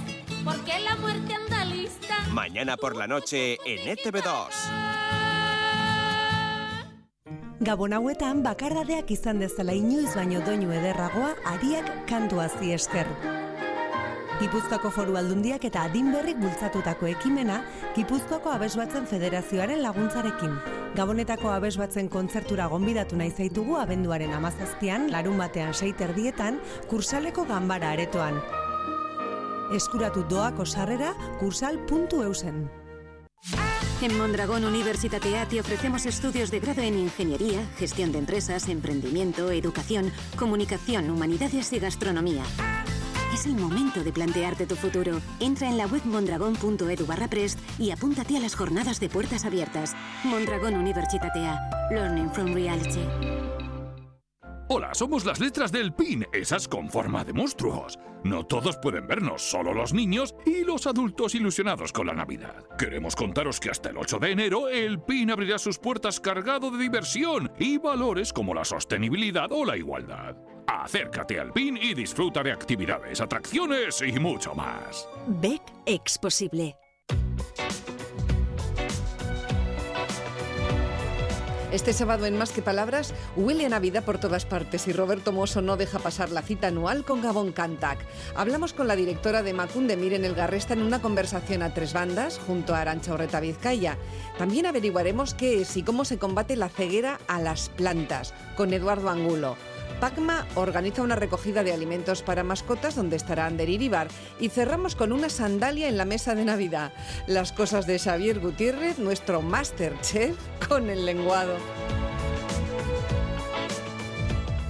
porque la muerte anda lista. Mañana por la noche en E ETV2. Gabon hauetan bakardadeak izan dezala inoiz baino doinu ederragoa ariak kantuazi esker. Gipuzkoako foru aldundiak eta adinberrik bultzatutako ekimena Gipuzkoako Abesbatzen Federazioaren laguntzarekin. Gabonetako Abesbatzen kontzertura gonbidatu nahi zaitugu abenduaren amazazpian, larun batean seiterdietan, kursaleko ganbara aretoan. Eskuratu doako sarrera kursal.eusen. En Mondragón Universitatea te ofrecemos estudios de grado en Ingeniería, Gestión de Empresas, Emprendimiento, Educación, Comunicación, Humanidades y Gastronomía. Es el momento de plantearte tu futuro. Entra en la web mondragón.edu barra prest y apúntate a las jornadas de puertas abiertas. Mondragón Universitatea. Learning from Reality. Hola, somos las letras del PIN, esas con forma de monstruos. No todos pueden vernos, solo los niños y los adultos ilusionados con la Navidad. Queremos contaros que hasta el 8 de enero el PIN abrirá sus puertas cargado de diversión y valores como la sostenibilidad o la igualdad. Acércate al PIN y disfruta de actividades, atracciones y mucho más. BEC Exposible. Este sábado en Más que Palabras huele a Navidad por todas partes y Roberto Mosso no deja pasar la cita anual con Gabón Cantac. Hablamos con la directora de Macunde Miren El Garresta en una conversación a tres bandas junto a Arancha Orreta Vizcaya. También averiguaremos qué es y cómo se combate la ceguera a las plantas con Eduardo Angulo. Pacma organiza una recogida de alimentos para mascotas donde estará Ander Iribar y cerramos con una sandalia en la mesa de Navidad. Las cosas de Xavier Gutiérrez, nuestro máster chef con el lenguado.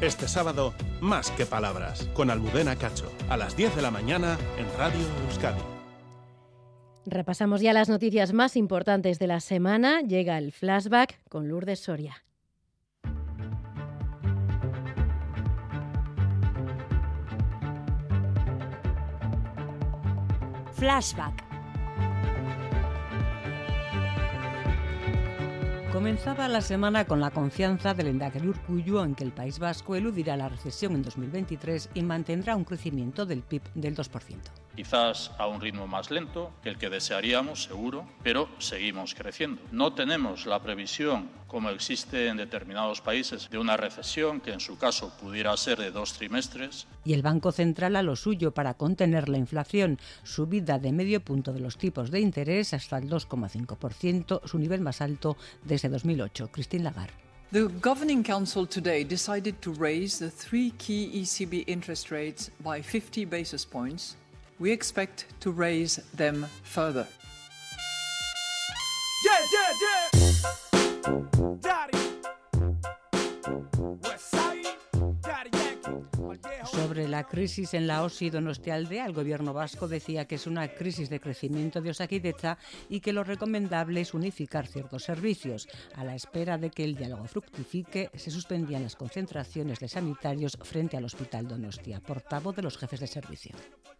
Este sábado, más que palabras, con Almudena Cacho, a las 10 de la mañana en Radio Euskadi. Repasamos ya las noticias más importantes de la semana. Llega el flashback con Lourdes Soria. Flashback. Comenzaba la semana con la confianza del Endacari Urcullo en que el País Vasco eludirá la recesión en 2023 y mantendrá un crecimiento del PIB del 2% quizás a un ritmo más lento que el que desearíamos, seguro, pero seguimos creciendo. No tenemos la previsión, como existe en determinados países, de una recesión que en su caso pudiera ser de dos trimestres. Y el Banco Central a lo suyo para contener la inflación, subida de medio punto de los tipos de interés hasta el 2,5%, su nivel más alto desde 2008. Christine Lagarde. The Governing Council today decided to raise the three key ECB interest rates by 50 basis points we expect to raise them further. Yeah, yeah, yeah. Daddy. Sobre la crisis en la OSI Donostialdea, el gobierno vasco decía que es una crisis de crecimiento de Osakidecha y que lo recomendable es unificar ciertos servicios. A la espera de que el diálogo fructifique, se suspendían las concentraciones de sanitarios frente al Hospital Donostia, portavoz de los jefes de servicio.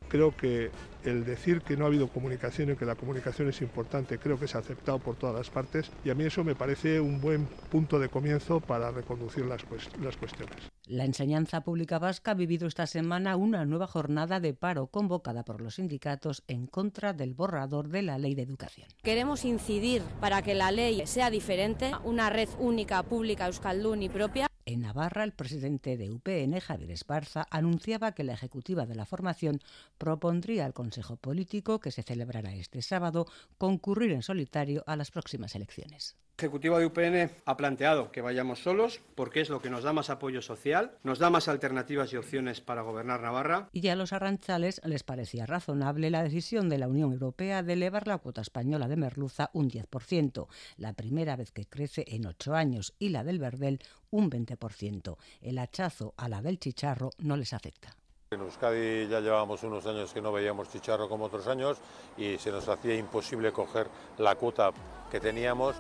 Creo que el decir que no ha habido comunicación y que la comunicación es importante, creo que es aceptado por todas las partes y a mí eso me parece un buen punto de comienzo para reconducir las cuestiones. La enseñanza pública vasca ha vivido esta semana una nueva jornada de paro convocada por los sindicatos en contra del borrador de la ley de educación. Queremos incidir para que la ley sea diferente, una red única pública euskaldun y propia. En Navarra, el presidente de UPN, Javier Esparza, anunciaba que la ejecutiva de la formación propondría al Consejo Político, que se celebrará este sábado, concurrir en solitario a las próximas elecciones. Ejecutiva de UPN ha planteado que vayamos solos porque es lo que nos da más apoyo social, nos da más alternativas y opciones para gobernar Navarra. Y a los arranchales les parecía razonable la decisión de la Unión Europea de elevar la cuota española de merluza un 10%, la primera vez que crece en ocho años, y la del verdel un 20%. El hachazo a la del chicharro no les afecta. En Euskadi ya llevábamos unos años que no veíamos chicharro como otros años y se nos hacía imposible coger la cuota que teníamos.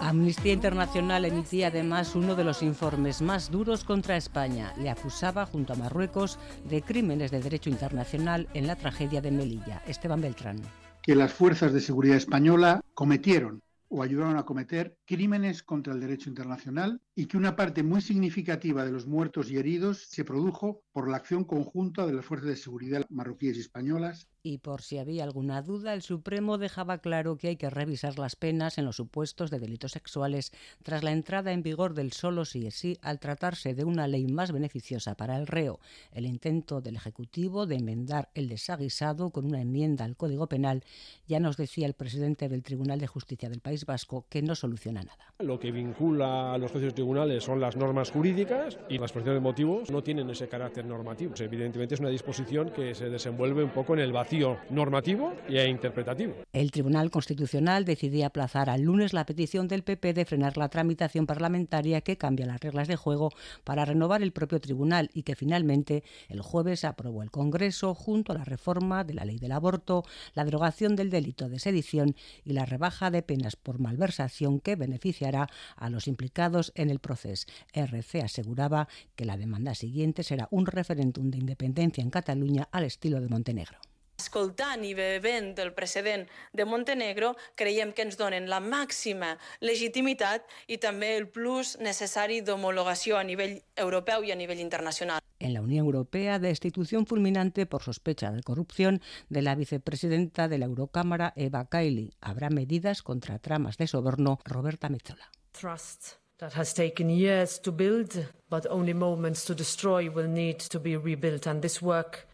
Amnistía Internacional emitía además uno de los informes más duros contra España. Le acusaba, junto a Marruecos, de crímenes de derecho internacional en la tragedia de Melilla. Esteban Beltrán. Que las fuerzas de seguridad española cometieron o ayudaron a cometer crímenes contra el derecho internacional y que una parte muy significativa de los muertos y heridos se produjo por la acción conjunta de las fuerzas de seguridad marroquíes y españolas y por si había alguna duda, el Supremo dejaba claro que hay que revisar las penas en los supuestos de delitos sexuales tras la entrada en vigor del solo sí es sí al tratarse de una ley más beneficiosa para el reo, el intento del Ejecutivo de enmendar el desaguisado con una enmienda al Código Penal, ya nos decía el presidente del Tribunal de Justicia del País Vasco que no soluciona nada. Lo que vincula a los jueces tribunales son las normas jurídicas y las exposición de motivos no tienen ese carácter normativo. Evidentemente es una disposición que se desenvuelve un poco en el vacío normativo e interpretativo. El Tribunal Constitucional decidía aplazar al lunes la petición del PP de frenar la tramitación parlamentaria que cambia las reglas de juego para renovar el propio tribunal y que finalmente el jueves aprobó el Congreso junto a la reforma de la ley del aborto, la derogación del delito de sedición y la rebaja de penas por malversación que beneficiará a los implicados en el proceso. RC aseguraba que la demanda siguiente será un referéndum de independencia en Cataluña al estilo de Montenegro. escoltant i bevent del precedent de Montenegro, creiem que ens donen la màxima legitimitat i també el plus necessari d'homologació a nivell europeu i a nivell internacional. En la Unión Europea, destitución fulminante por sospecha de corrupción de la vicepresidenta de la Eurocámara, Eva Kaili. Habrá medidas contra tramas de soborno, Roberta Metzola. Trust that has taken years to build, but only moments to destroy will need to be rebuilt, and this work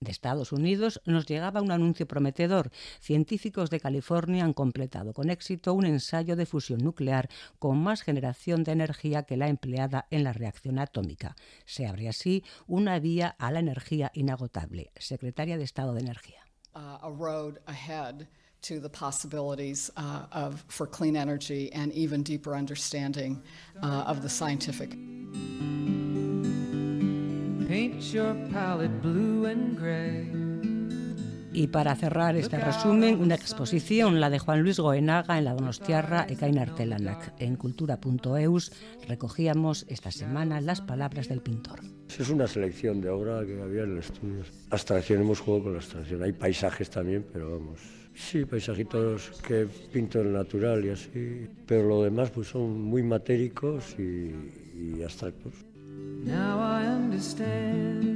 de Estados Unidos nos llegaba un anuncio prometedor. Científicos de California han completado con éxito un ensayo de fusión nuclear con más generación de energía que la empleada en la reacción atómica. Se abre así una vía a la energía inagotable. Secretaria de Estado de Energía. Uh, to the possibilities uh, of for clean energy and even deeper understanding uh, of the scientific. Paint your palette blue and gray. Y para cerrar este resumen, una exposición, la de Juan Luis Goenaga en la Donostiarra Ekain Artelanak. En cultura.eus recogíamos esta semana las palabras del pintor. Es una selección de obra que había en el estudio. Abstracción, hemos jugado con la abstracción. Hay paisajes también, pero vamos. Sí, paisajitos que pinto en natural y así. Pero lo demás pues son muy matéricos y, y abstractos. Now I understand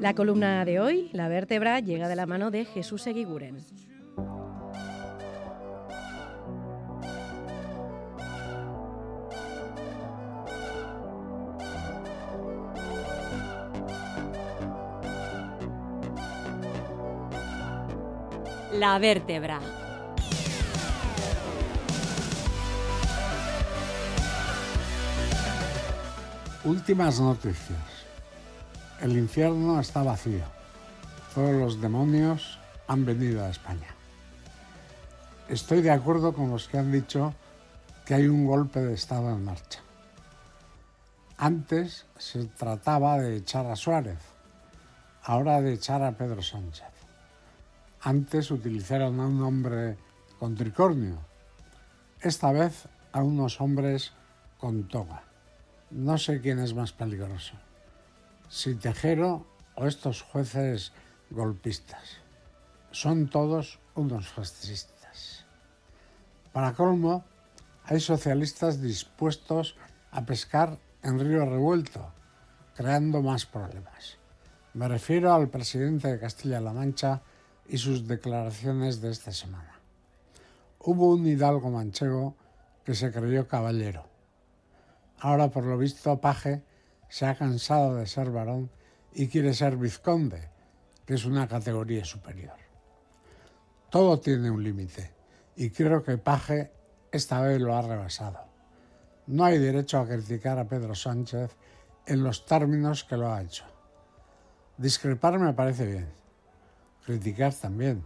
La columna de hoy, La vértebra, llega de la mano de Jesús Eguiguren. La vértebra. Últimas noticias. El infierno está vacío. Todos los demonios han venido a España. Estoy de acuerdo con los que han dicho que hay un golpe de Estado en marcha. Antes se trataba de echar a Suárez, ahora de echar a Pedro Sánchez. Antes utilizaron a un hombre con tricornio, esta vez a unos hombres con toga. No sé quién es más peligroso, si Tejero o estos jueces golpistas. Son todos unos fascistas. Para colmo, hay socialistas dispuestos a pescar en río revuelto, creando más problemas. Me refiero al presidente de Castilla-La Mancha y sus declaraciones de esta semana. Hubo un hidalgo manchego que se creyó caballero. Ahora, por lo visto, Paje se ha cansado de ser varón y quiere ser vizconde, que es una categoría superior. Todo tiene un límite y creo que Paje esta vez lo ha rebasado. No hay derecho a criticar a Pedro Sánchez en los términos que lo ha hecho. Discrepar me parece bien, criticar también,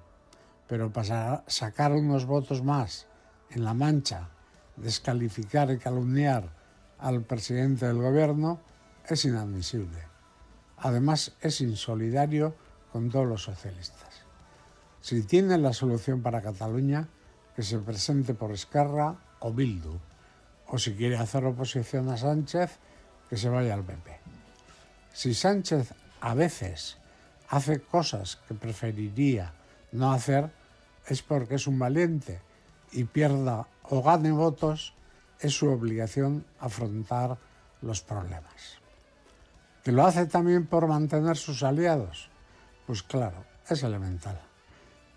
pero para sacar unos votos más en la mancha, descalificar y calumniar al presidente del gobierno es inadmisible. Además, es insolidario con todos los socialistas. Si tiene la solución para Cataluña, que se presente por Esquerra o Bildu. O si quiere hacer oposición a Sánchez, que se vaya al PP. Si Sánchez a veces hace cosas que preferiría no hacer, es porque es un valiente y pierda o gane votos, es su obligación afrontar los problemas. ¿Que lo hace también por mantener sus aliados? Pues claro, es elemental.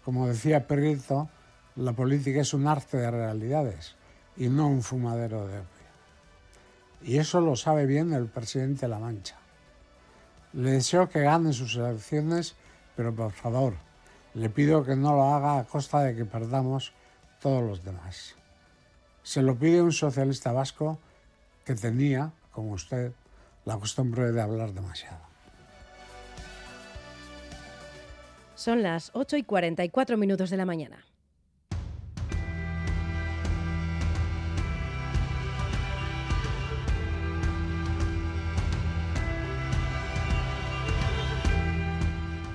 Como decía Perrito, la política es un arte de realidades y no un fumadero de opio. Y eso lo sabe bien el presidente de La Mancha. Le deseo que gane sus elecciones, pero por favor, le pido que no lo haga a costa de que perdamos todos los demás. Se lo pide un socialista vasco que tenía, como usted, la costumbre de hablar demasiado. Son las 8 y 44 minutos de la mañana.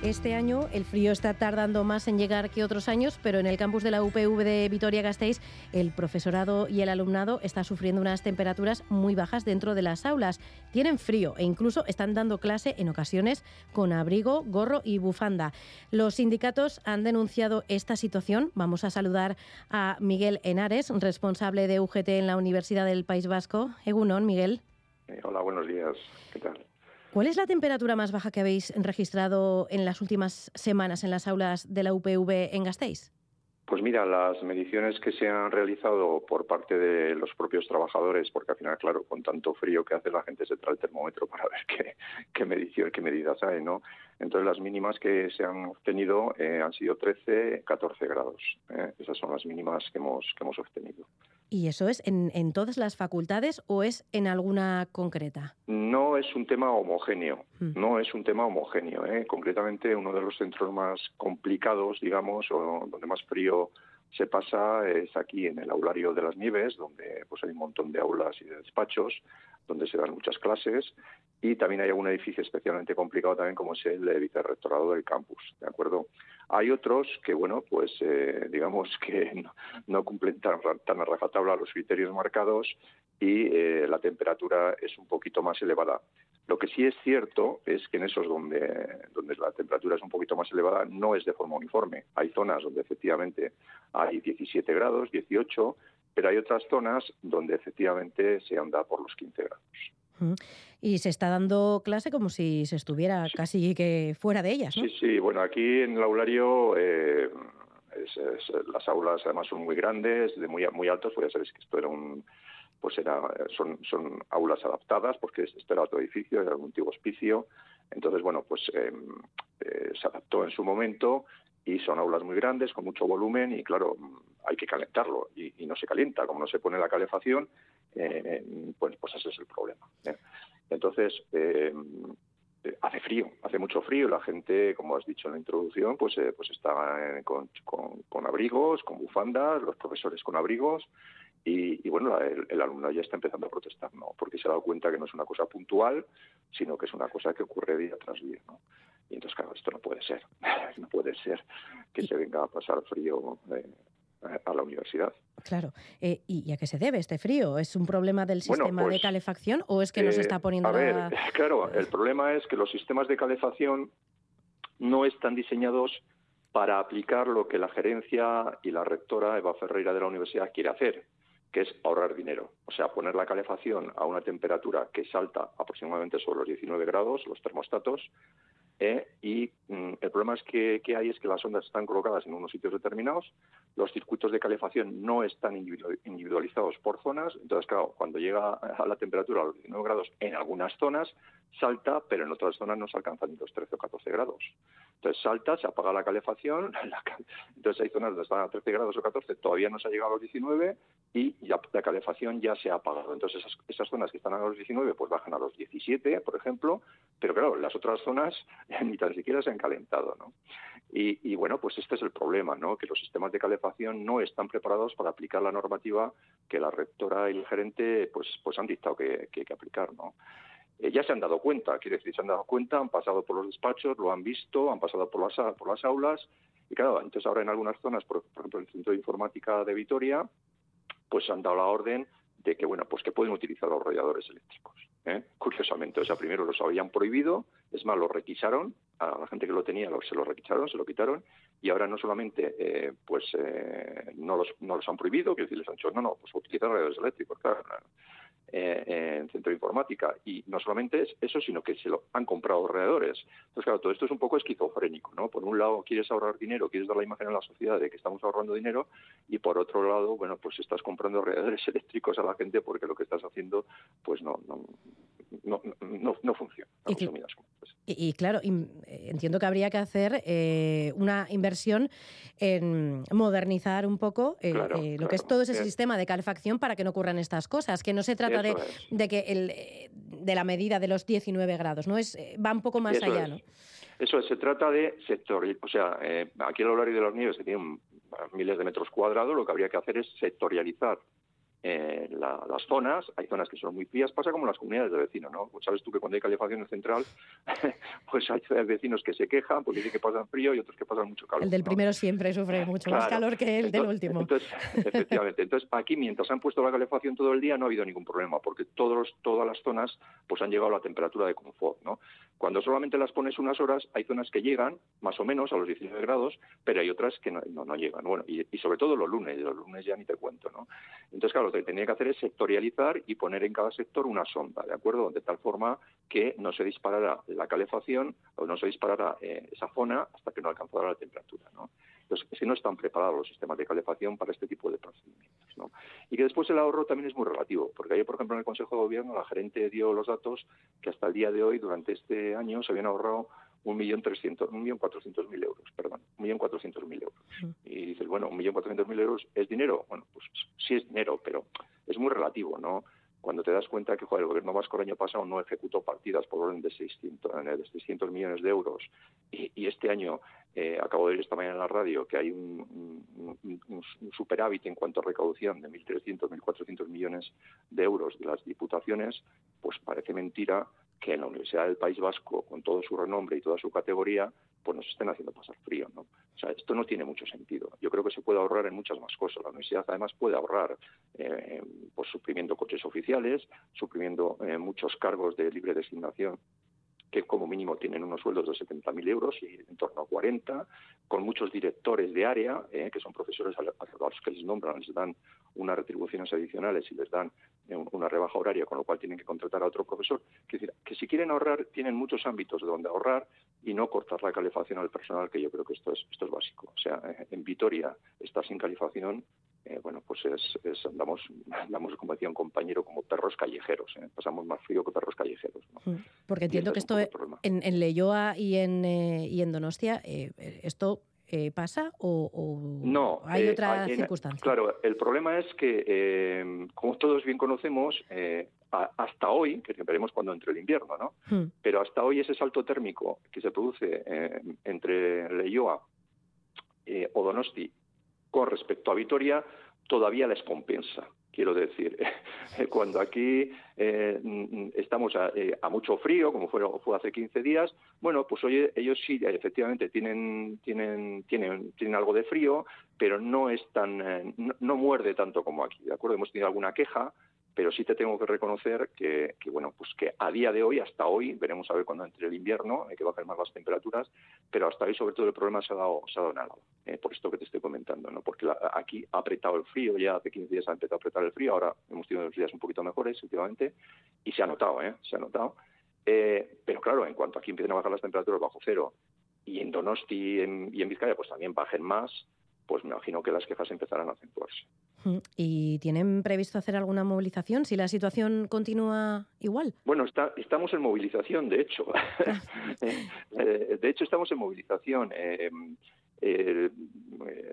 Este año el frío está tardando más en llegar que otros años, pero en el campus de la UPV de Vitoria-Gasteiz el profesorado y el alumnado está sufriendo unas temperaturas muy bajas dentro de las aulas. Tienen frío e incluso están dando clase en ocasiones con abrigo, gorro y bufanda. Los sindicatos han denunciado esta situación. Vamos a saludar a Miguel Henares, responsable de UGT en la Universidad del País Vasco. Egunon, Miguel. Eh, hola, buenos días. ¿Qué tal? ¿Cuál es la temperatura más baja que habéis registrado en las últimas semanas en las aulas de la UPV en Gasteiz? Pues mira, las mediciones que se han realizado por parte de los propios trabajadores, porque al final, claro, con tanto frío que hace la gente se trae el termómetro para ver qué, qué, medición, qué medidas hay, ¿no? Entonces las mínimas que se han obtenido eh, han sido 13, 14 grados. ¿eh? Esas son las mínimas que hemos, que hemos obtenido. ¿Y eso es en, en, todas las facultades o es en alguna concreta? No es un tema homogéneo, mm. no es un tema homogéneo. ¿eh? Concretamente, uno de los centros más complicados, digamos, o donde más frío se pasa es aquí en el aulario de las Nieves, donde pues hay un montón de aulas y de despachos, donde se dan muchas clases, y también hay algún edificio especialmente complicado también como es el vicerrectorado del campus, ¿de acuerdo? Hay otros que, bueno, pues eh, digamos que no, cumplen tan, tan a rajatabla los criterios marcados y eh, la temperatura es un poquito más elevada. Lo que sí es cierto es que en esos donde, donde la temperatura es un poquito más elevada no es de forma uniforme. Hay zonas donde efectivamente hay 17 grados, 18, pero hay otras zonas donde efectivamente se anda por los 15 grados. Y se está dando clase como si se estuviera casi que fuera de ellas, ¿no? Sí, sí. Bueno, aquí en el aulario eh, las aulas además son muy grandes, de muy muy altos. Pues ya sabéis que esto era un pues era son son aulas adaptadas porque esto era otro edificio, era un antiguo hospicio. Entonces, bueno, pues em, eh, se adaptó en su momento y son aulas muy grandes, con mucho volumen y claro, hay que calentarlo y, no se calienta. Como no se pone la calefacción, eh, pues, pues ese es el problema. ¿eh? Entonces, eh, hace frío, hace mucho frío. La gente, como has dicho en la introducción, pues, pues está con, con, abrigos, con bufandas, los profesores con abrigos. Y, bueno, el, alumno ya está empezando a protestar, ¿no? Porque se ha dado cuenta que no es una cosa puntual, sino que es una cosa que ocurre día tras día, ¿no? Y entonces, claro, esto no puede ser. no puede ser que se venga a pasar frío eh, a la universidad. Claro. Eh, ¿Y a qué se debe este frío? ¿Es un problema del sistema de pues, calefacción o es que nos está poniendo a ver, claro, el problema es que los sistemas de calefacción no están diseñados para aplicar lo que la gerencia y la rectora Eva Ferreira de la universidad quiere hacer, que es ahorrar dinero. O sea, poner la calefacción a una temperatura que salta aproximadamente sobre los 19 grados, los termostatos, eh, y mm, el problema es que, hay es que las ondas están colocadas en unos sitios determinados, los circuitos de calefacción no están individualizados por zonas, entonces claro, cuando llega a la temperatura a los 19 grados en algunas zonas salta, pero en otras zonas no se alcanzan los 13 o 14 grados. Entonces salta, se apaga la calefacción, entonces hay zonas donde están a 13 grados o 14, todavía no se ha llegado a los 19 y ya, la calefacción ya se ha apagado. Entonces esas, zonas que están a los 19 pues bajan a los 17, por ejemplo, pero claro, las otras zonas ni tan siquiera se han calentado, ¿no? Y, bueno, pues este es el problema, ¿no? Que los sistemas de calefacción no están preparados para aplicar la normativa que la rectora y el gerente pues, pues han dictado que, hay que aplicar, ¿no? Eh, ya se han dado cuenta, quiere decir, se han dado cuenta, han pasado por los despachos, lo han visto, han pasado por las, por las aulas y claro, entonces ahora en algunas zonas, por, por ejemplo, el Centro de Informática de Vitoria, pues han dado la orden de que bueno pues que pueden utilizar los radiadores eléctricos ¿eh? curiosamente o sea primero los habían prohibido es más los requisaron a la gente que lo tenía se lo requisaron se lo quitaron y ahora no solamente eh, pues eh, no los no los han prohibido quiero decir les han dicho no no pues utilizar radiadores eléctricos claro, eh, en centro de informática. Y no solamente es eso, sino que se lo han comprado alrededores. Entonces, claro, todo esto es un poco esquizofrénico, ¿no? Por un lado, quieres ahorrar dinero, quieres dar la imagen a la sociedad de que estamos ahorrando dinero, y por otro lado, bueno, pues estás comprando alrededores eléctricos a la gente porque lo que estás haciendo, pues no, no no, no, no funciona. Y, y, claro, eh, entiendo que habría que hacer eh, una inversión en modernizar un poco eh, lo que es todo ese sistema de calefacción para que no ocurran estas cosas, que no se trata de, de, que el, de la medida de los 19 grados, ¿no? es Va un poco más allá, ¿no? Eso se trata de sector, o sea, aquí el horario de los nieves que tienen miles de metros cuadrados, lo que habría que hacer es sectorializar eh, las zonas, hay zonas que son muy frías, pasa como las comunidades de vecinos, ¿no? Pues sabes tú que cuando hay calefacción en central, pues hay vecinos que se quejan porque dicen que pasan frío y otros que pasan mucho calor. El del primero siempre sufre mucho más calor que el del último. Entonces, efectivamente. Entonces, aquí mientras han puesto la calefacción todo el día no ha habido ningún problema, porque todos, todas las zonas pues han llegado a la temperatura de confort, ¿no? Cuando solamente las pones unas horas, hay zonas que llegan más o menos a los 19 grados, pero hay otras que no, no, llegan. Bueno, y, y, sobre todo los lunes, los lunes ya ni te cuento, ¿no? Entonces, claro, lo que tenía que hacer es sectorializar y poner en cada sector una sonda, ¿de acuerdo? De tal forma que no se disparara la calefacción o no se disparara eh, esa zona hasta que no alcanzara la temperatura, ¿no? Entonces, si no están preparados los sistemas de calefacción para este tipo de procedimientos. Y que después el ahorro también es muy relativo, porque ayer, por ejemplo, en el Consejo de Gobierno la gerente dio los datos que hasta el día de hoy, durante este año, se habían ahorrado un millón trescientos, un millón cuatrocientos mil euros, perdón, un millón cuatrocientos mil euros. Y dices, bueno, un millón cuatrocientos mil euros es dinero. Bueno, pues sí es dinero, pero es muy relativo, ¿no? cuando te das cuenta que joder, el gobierno vasco el año pasado no ejecutó partidas por orden de 600, de 600 millones de euros y, este año eh, acabo de ver esta mañana en la radio que hay un, superávit en cuanto a recaudación de 1.300, 1.400 millones de euros de las diputaciones, pues parece mentira que en la Universidad del País Vasco, con todo su renombre y toda su categoría, pues nos estén haciendo pasar frío. ¿no? O sea, esto no tiene mucho sentido. Yo creo que se puede ahorrar en muchas más cosas. La universidad además puede ahorrar eh, pues suprimiendo coches oficiales, suprimiendo eh, muchos cargos de libre designación que como mínimo tienen unos sueldos de 70.000 euros y en torno a 40, con muchos directores de área, eh, que son profesores a los que les nombran, les dan unas retribuciones adicionales y les dan eh, una rebaja horaria, con lo cual tienen que contratar a otro profesor. Es decir, que si quieren ahorrar, tienen muchos ámbitos de donde ahorrar y no cortar la calefacción al personal, que yo creo que esto es, esto es básico. O sea, eh, en Vitoria está sin calefacción eh, bueno, pues es, andamos, andamos, como decía un compañero, como perros callejeros. ¿eh? Pasamos más frío que perros callejeros. Mm, porque entiendo que esto en, en Leyoa y en, eh, y en Donostia, esto pasa o, no, hay otra circunstancia? Claro, el problema es que, como todos bien conocemos, hasta hoy, que veremos cuando entre el invierno, ¿no? Hmm. Pero hasta hoy ese salto térmico que se produce entre Leyoa o Donosti con respecto a Vitoria todavía les compensa. Quiero decir, cuando aquí eh, estamos eh, a, mucho frío, como fue, hace 15 días, bueno, pues oye, ellos sí, efectivamente, tienen, tienen, tienen, tienen algo de frío, pero no es tan, eh, no, muerde tanto como aquí, ¿de acuerdo? Hemos tenido alguna queja, pero sí te tengo que reconocer que, bueno, pues que a día de hoy, hasta hoy, veremos a ver cuando entre el invierno, hay que bajar más las temperaturas, pero hasta hoy sobre todo el problema se ha dado, se ha dado en Álava, eh, por esto que te estoy comentando, ¿no? Porque aquí ha apretado el frío, ya hace 15 días ha empezado a apretar el frío, ahora hemos tenido unos días un poquito mejores últimamente, y se ha notado, ¿eh? Se ha notado. Eh, pero claro, en cuanto aquí empiecen a bajar las temperaturas bajo cero, y en Donosti y en, y en Vizcaya pues también bajen más, pues me imagino que las quejas empezarán a acentuarse. ¿Y tienen previsto hacer alguna movilización si la situación continúa igual? Bueno, está, estamos en movilización, de hecho. Ah. Eh, de hecho, estamos en movilización. Eh, eh,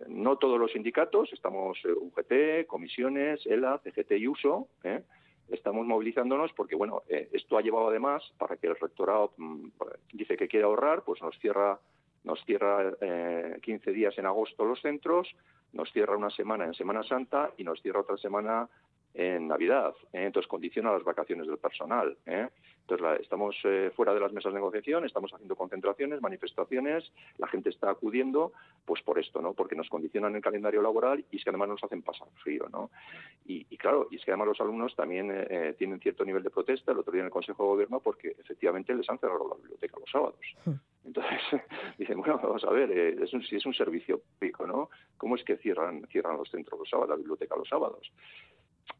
no todos los sindicatos, estamos UGT, comisiones, ELA, CGT y USO. Estamos movilizándonos porque, bueno, esto ha llevado además para que el rectorado mm, dice que quiere ahorrar, pues nos cierra nos cierra eh, 15 días en agosto los centros, nos cierra una semana en Semana Santa y nos cierra otra semana en Navidad. ¿eh? Entonces condiciona las vacaciones del personal. ¿eh? Entonces estamos eh, fuera de las mesas de negociación, estamos haciendo concentraciones, manifestaciones, la gente está acudiendo, pues por esto, ¿no? Porque nos condicionan el calendario laboral y es que además nos hacen pasar frío, ¿no? Y, claro, y es que además los alumnos también tienen cierto nivel de protesta. El otro día en el Consejo de Gobierno porque efectivamente les han cerrado la biblioteca los sábados. Entonces dicen, bueno, vamos a ver, es si es un servicio público, ¿no? ¿Cómo es que cierran cierran los centros los sábados, la biblioteca los sábados?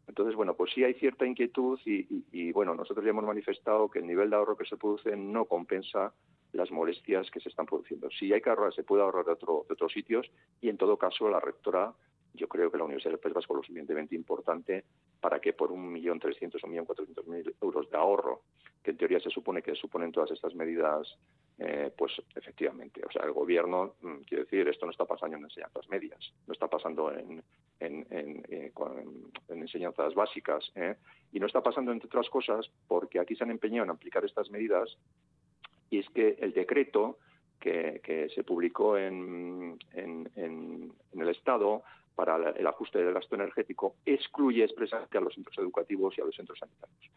Entonces, bueno, pues sí hay cierta inquietud y, bueno, nosotros ya hemos manifestado que el nivel de ahorro que se produce no compensa las molestias que se están produciendo. Si hay que ahorrar, se puede ahorrar de, otro, de otros sitios y en todo caso la rectora yo creo que la Universidad del País Vasco lo suficientemente importante para que por un millón trescientos o un millón cuatrocientos mil euros de ahorro, que en teoría se supone que suponen todas estas medidas, eh, pues efectivamente, o sea, el gobierno, mm, quiero decir, esto no está pasando en enseñanzas medias, no está pasando en, en, en, eh, en enseñanzas básicas, ¿eh? y no está pasando, entre otras cosas, porque aquí se han empeñado en aplicar estas medidas, y es que el decreto que, se publicó en, en, el Estado para el ajuste del gasto energético excluye expresamente a los centros educativos y a los centros sanitarios.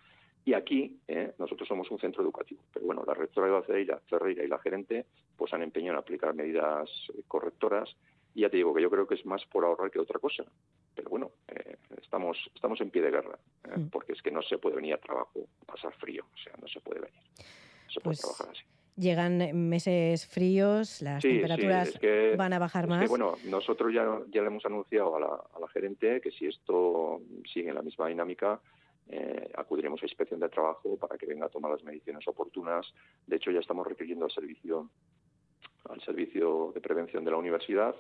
Y aquí eh, nosotros somos un centro educativo, pero bueno, la rectora Eva Ferreira, y la gerente pues han empeñado en aplicar medidas correctoras y ya te digo que yo creo que es más por ahorrar que otra cosa. Pero bueno, eh, estamos, estamos en pie de guerra, eh, mm. porque es que no se puede venir a trabajo, pasar frío, o sea, no se puede venir. No se puede pues trabajar así. Llegan meses fríos, las temperaturas van a bajar más. bueno, nosotros ya, ya le hemos anunciado a la, a la gerente que si esto sigue en la misma dinámica, eh, acudiremos a inspección de trabajo para que venga a tomar las mediciones oportunas. De hecho, ya estamos requiriendo al servicio, al servicio de prevención de la universidad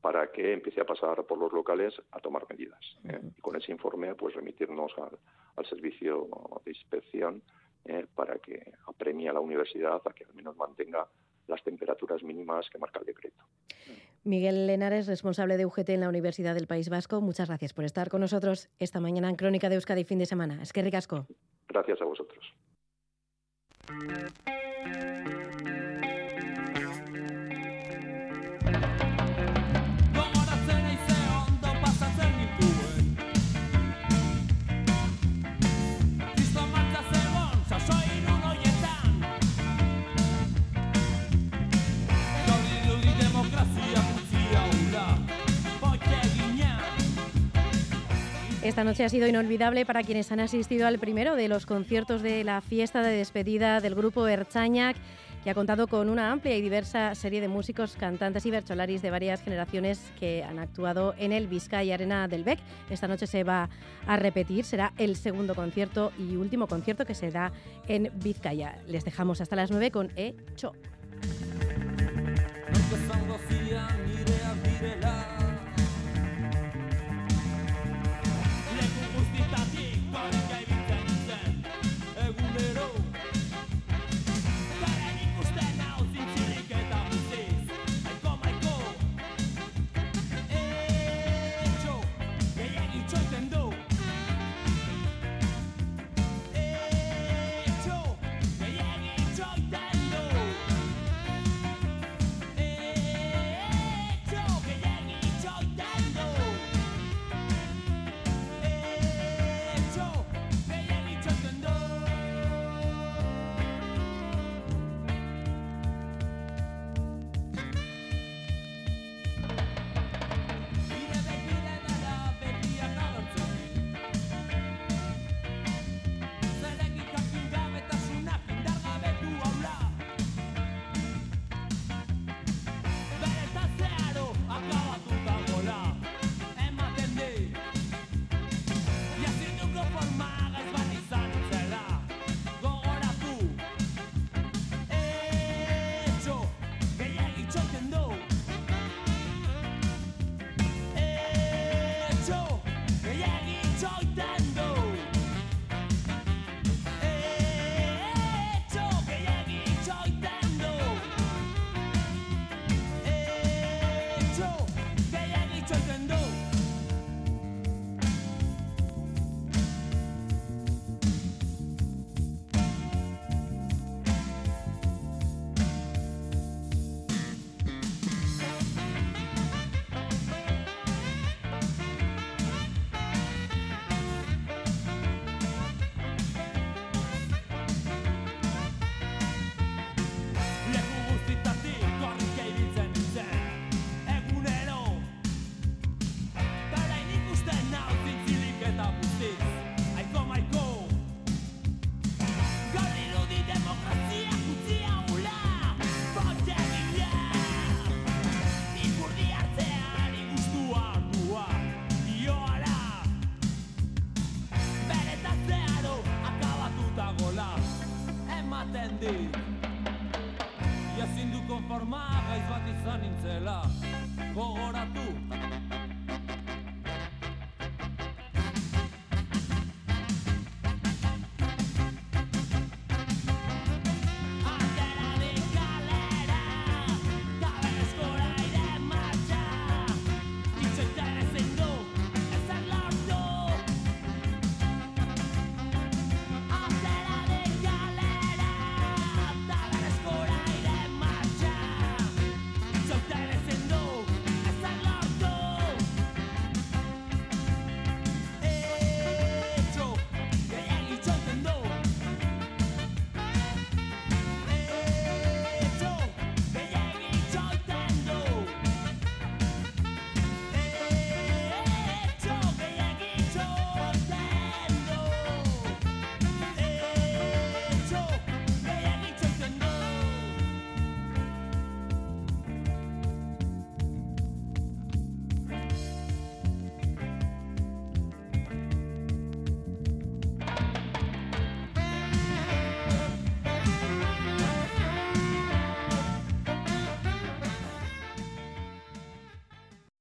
para que empiece a pasar por los locales a tomar medidas. ¿eh? Y con ese informe, pues remitirnos al, al servicio de inspección eh, para que apremie a la universidad a que al menos mantenga las temperaturas mínimas que marca el decreto. Miguel Lenares, responsable de UGT en la Universidad del País Vasco, muchas gracias por estar con nosotros esta mañana en Crónica de Euskadi fin de semana. Es que ricasco. Gracias a vosotros. Esta noche ha sido inolvidable para quienes han asistido al primero de los conciertos de la fiesta de despedida del grupo Erchañac, que ha contado con una amplia y diversa serie de músicos, cantantes y bercholaris de varias generaciones que han actuado en el Vizcaya Arena del Bec. Esta noche se va a repetir, será el segundo concierto y último concierto que se da en Vizcaya. Les dejamos hasta las 9 con Echo. Ia